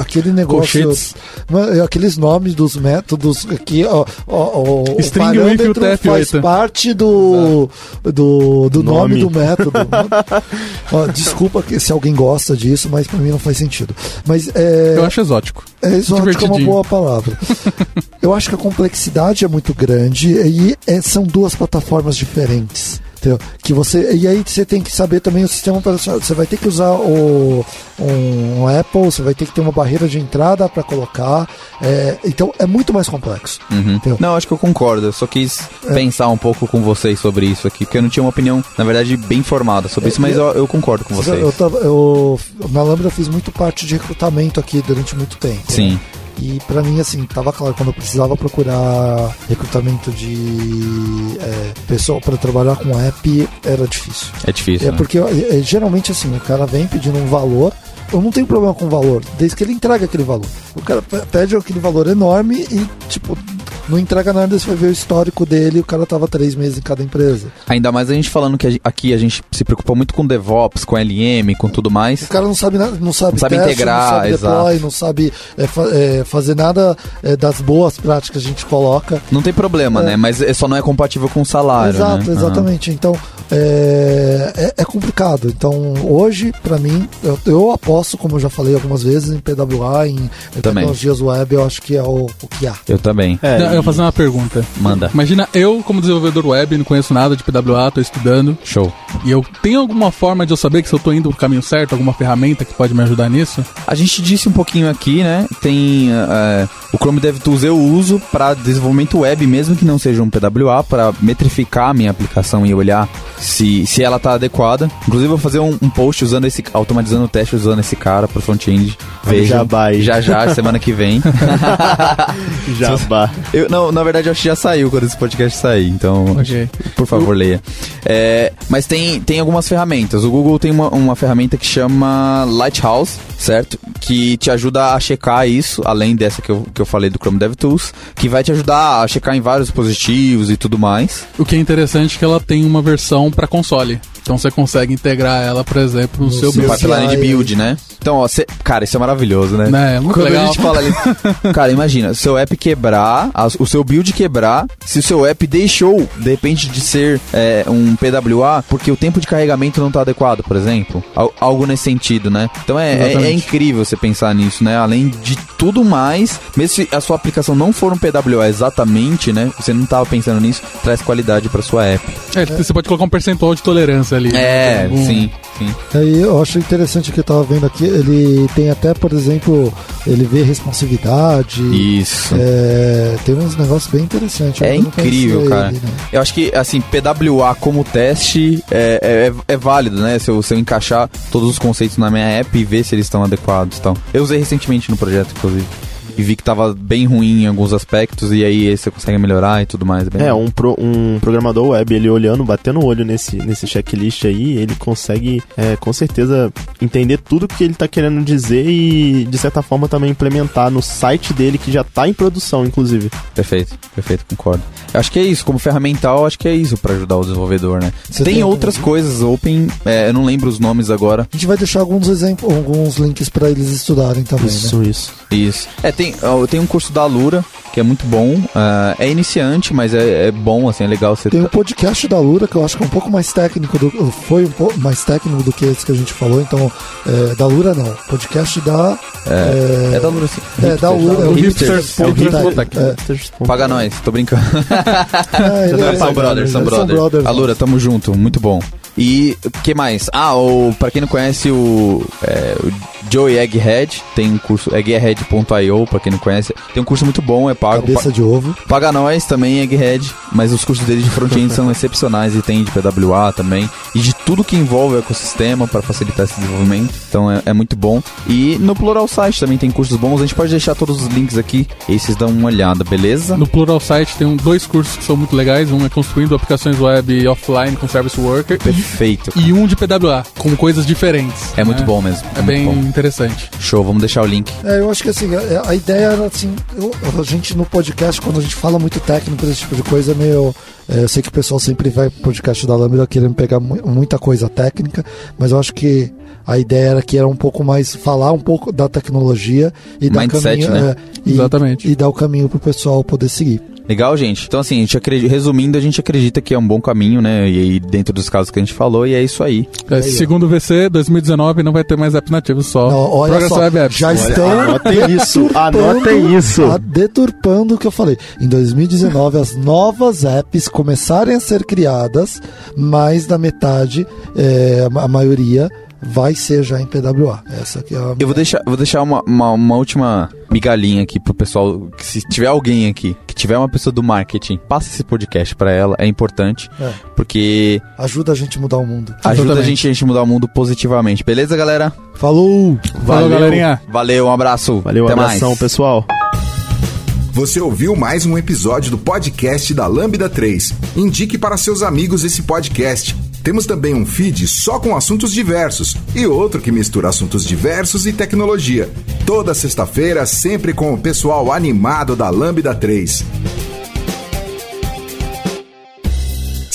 aquele negócio. Colchetes. Mas, Aqueles nomes dos métodos que ó, ó, ó, o String Wiki parâmetro UTF-8. faz parte do, do, do nome. Nome. do método. Ó, desculpa que- se alguém gosta disso, mas pra mim não faz sentido. Mas é, Eu acho exótico. é exótico é uma boa palavra. Eu acho que a complexidade é muito grande e é, são duas plataformas diferentes. Entendeu? Que você, e aí você tem que saber também o sistema operacional. Você vai ter que usar o, um Apple, você vai ter que ter uma barreira de entrada para colocar. é, então é muito mais complexo. Uhum. Não, acho que eu concordo. Eu só quis É. pensar um pouco com vocês sobre isso aqui, porque eu não tinha uma opinião, na verdade, bem formada sobre isso, mas eu, eu concordo com vocês. Eu, tava- eu, na Lambda eu fiz muito parte de recrutamento aqui durante muito tempo. Sim. E pra mim, assim, tava claro, quando eu precisava procurar recrutamento de é, pessoa para trabalhar com app, era difícil. É difícil. É né? porque é, geralmente assim, o cara vem pedindo um valor. Eu não tenho problema com o valor, desde que ele entrega aquele valor. O cara pe- pede aquele valor enorme e, tipo, não entrega nada, você vai ver o histórico dele, o cara tava três meses em cada empresa. Ainda mais a gente falando que aqui a gente se preocupa muito com DevOps, com LM, com tudo O mais. cara não sabe nada, não sabe, Não sabe teste, integrar, não sabe deploy, exato. não sabe é, fa- é, fazer nada é, das boas práticas que a gente coloca. Não tem problema, É. né? Mas é- só não é compatível com o salário, Exato, né? exatamente. Então é, é, é complicado. Então hoje, pra mim, eu, eu aposto, como eu já falei algumas vezes, em PWA, em, em tecnologias web, eu acho que é o, o que há. Eu também. É, Não, eu vou fazer uma pergunta. Manda. Imagina eu, como desenvolvedor web, não conheço nada de PWA, tô estudando, Show. e eu tenho alguma forma de eu saber que se eu tô indo pro caminho certo, alguma ferramenta que pode me ajudar nisso? A gente disse um pouquinho aqui, né? Tem eh, o Chrome DevTools eu uso para desenvolvimento web, mesmo que não seja um PWA, para metrificar a minha aplicação e olhar se, se ela tá adequada. Inclusive, eu vou fazer um, um post usando esse, automatizando o teste usando esse cara pro front-end. Veja, já já, semana que vem. Jabá. Eu, não, na verdade, eu acho que já saiu quando esse podcast sair, então Ok. por favor, leia. É, mas tem, tem algumas ferramentas. O Google tem uma, uma ferramenta que chama Lighthouse, certo? Que te ajuda a checar isso, além dessa que eu, que eu falei do Chrome DevTools, que vai te ajudar a checar em vários dispositivos e tudo mais. O que é interessante é que ela tem uma versão pra console. Então você consegue integrar ela, por exemplo, no, No seu build. pipeline de build, né? Então, ó, cê- cara, isso é maravilhoso, né? Né? É muito Quando legal. a gente fala ali, cara, imagina, seu app quebrar, o seu build quebrar, se o seu app deixou, de repente, de ser é, um PWA, porque o tempo de carregamento não tá adequado, por exemplo. Al- algo nesse sentido, né? Então é, é, é incrível você pensar nisso, né? Além de tudo mais, mesmo se a sua aplicação não for um PWA exatamente, né? Você não tava pensando nisso, traz qualidade pra sua app. É, você pode colocar um percentual de tolerância ali. É, Algum- sim, sim. Aí eu acho interessante que eu tava vendo aqui, ele tem até, por exemplo, ele vê responsividade. Isso. É, tem uns negócios bem interessantes. É incrível, cara. ele, né? Eu acho que, assim, PWA como teste é, é, é válido, né? Se eu, se eu encaixar todos os conceitos na minha app e ver se eles estão adequados e tal. Eu usei recentemente no projeto, inclusive. E vi que tava bem ruim em alguns aspectos e aí você consegue melhorar e tudo mais. bem É, legal. um, pro- um programador web, ele olhando, batendo o olho nesse, nesse checklist aí, ele consegue, é, com certeza, entender tudo que ele tá querendo dizer e, de certa forma, também implementar no site dele, que já tá em produção, inclusive. Perfeito, perfeito, concordo. Eu acho que é isso, como ferramental, eu acho que é isso pra ajudar o desenvolvedor, né? Você tem tem algum- outras coisas open, é, eu não lembro os nomes agora. A gente vai deixar alguns exemplos, alguns links pra eles estudarem também, né? Isso, isso. Isso. É, tem, tem um curso da Lura, que é muito bom. ah, é iniciante, mas é, é bom, assim, é legal você. Tem o podcast da Lura, que eu acho que é um pouco mais técnico, do, foi um pouco mais técnico do que esse que a gente falou, então, é, da Lura não. Podcast da. É, É da Lura, sim. é, da Lura. É o Hipsters Hipsters. É, Paga nós, tô brincando. é, são brothers, são brothers. Alura, tamo junto, muito bom. E o que mais? Ah, o, pra quem não conhece o, é, o Joey Egghead, tem um curso, egghead.io, pra quem não conhece. Tem um curso muito bom, é pago. Cabeça de ovo. Pa- paga nós também, Egghead, mas os cursos dele de front-end são excepcionais e tem de PWA também. E de tudo que envolve o ecossistema para facilitar esse desenvolvimento. Então é, é muito bom. E no Plural Site também tem cursos bons. A gente pode deixar todos os links aqui e vocês dão uma olhada, beleza? No Plural Site tem um- dois cursos que são muito legais. Um é construindo aplicações web offline com Service Worker. Perfeito. E um de PWA, com coisas diferentes. É muito né? bom mesmo. É muito bem bom. interessante. Show, vamos deixar o link. É, eu acho que assim, a, a ideia era assim, eu- a gente no podcast, quando a gente fala muito técnico desse tipo de coisa, é meio. é, eu sei que o pessoal sempre vai pro podcast da Lambda querendo pegar mu- muita coisa técnica, mas eu acho que a ideia era que era um pouco mais falar um pouco da tecnologia e dar Mindset, caminho, né? é, e, Exatamente. e dar o caminho pro pessoal poder seguir. Legal, gente. Então, assim, a gente acredita, resumindo, a gente acredita que é um bom caminho, né? E aí, dentro dos casos que a gente falou, e é isso aí. É, segundo o VC, 2019 não vai ter mais apps nativos, só Não, olha Progress só, Web Apps. já estão anotem isso, anotem isso. a- deturpando o que eu falei. Em 2019, as novas apps começarem a ser criadas, mais da metade, é, a maioria, vai ser já em PWA. Essa aqui é a Eu vou deixar, vou deixar uma, uma, uma última migalhinha aqui pro pessoal. Que se tiver alguém aqui, que tiver uma pessoa do marketing, passa esse podcast pra ela, é importante. É. Porque ajuda a gente a mudar o mundo. ajuda a gente, a gente mudar o mundo positivamente. Beleza, galera? Falou! Falou, Valeu. galerinha. Valeu, um abraço. Valeu, Até abração, mais. pessoal. Você ouviu mais um episódio do podcast da Lambda 3. Indique para seus amigos esse podcast. Temos também um feed só com assuntos diversos e outro que mistura assuntos diversos e tecnologia. Toda sexta-feira, sempre com o pessoal animado da Lambda 3.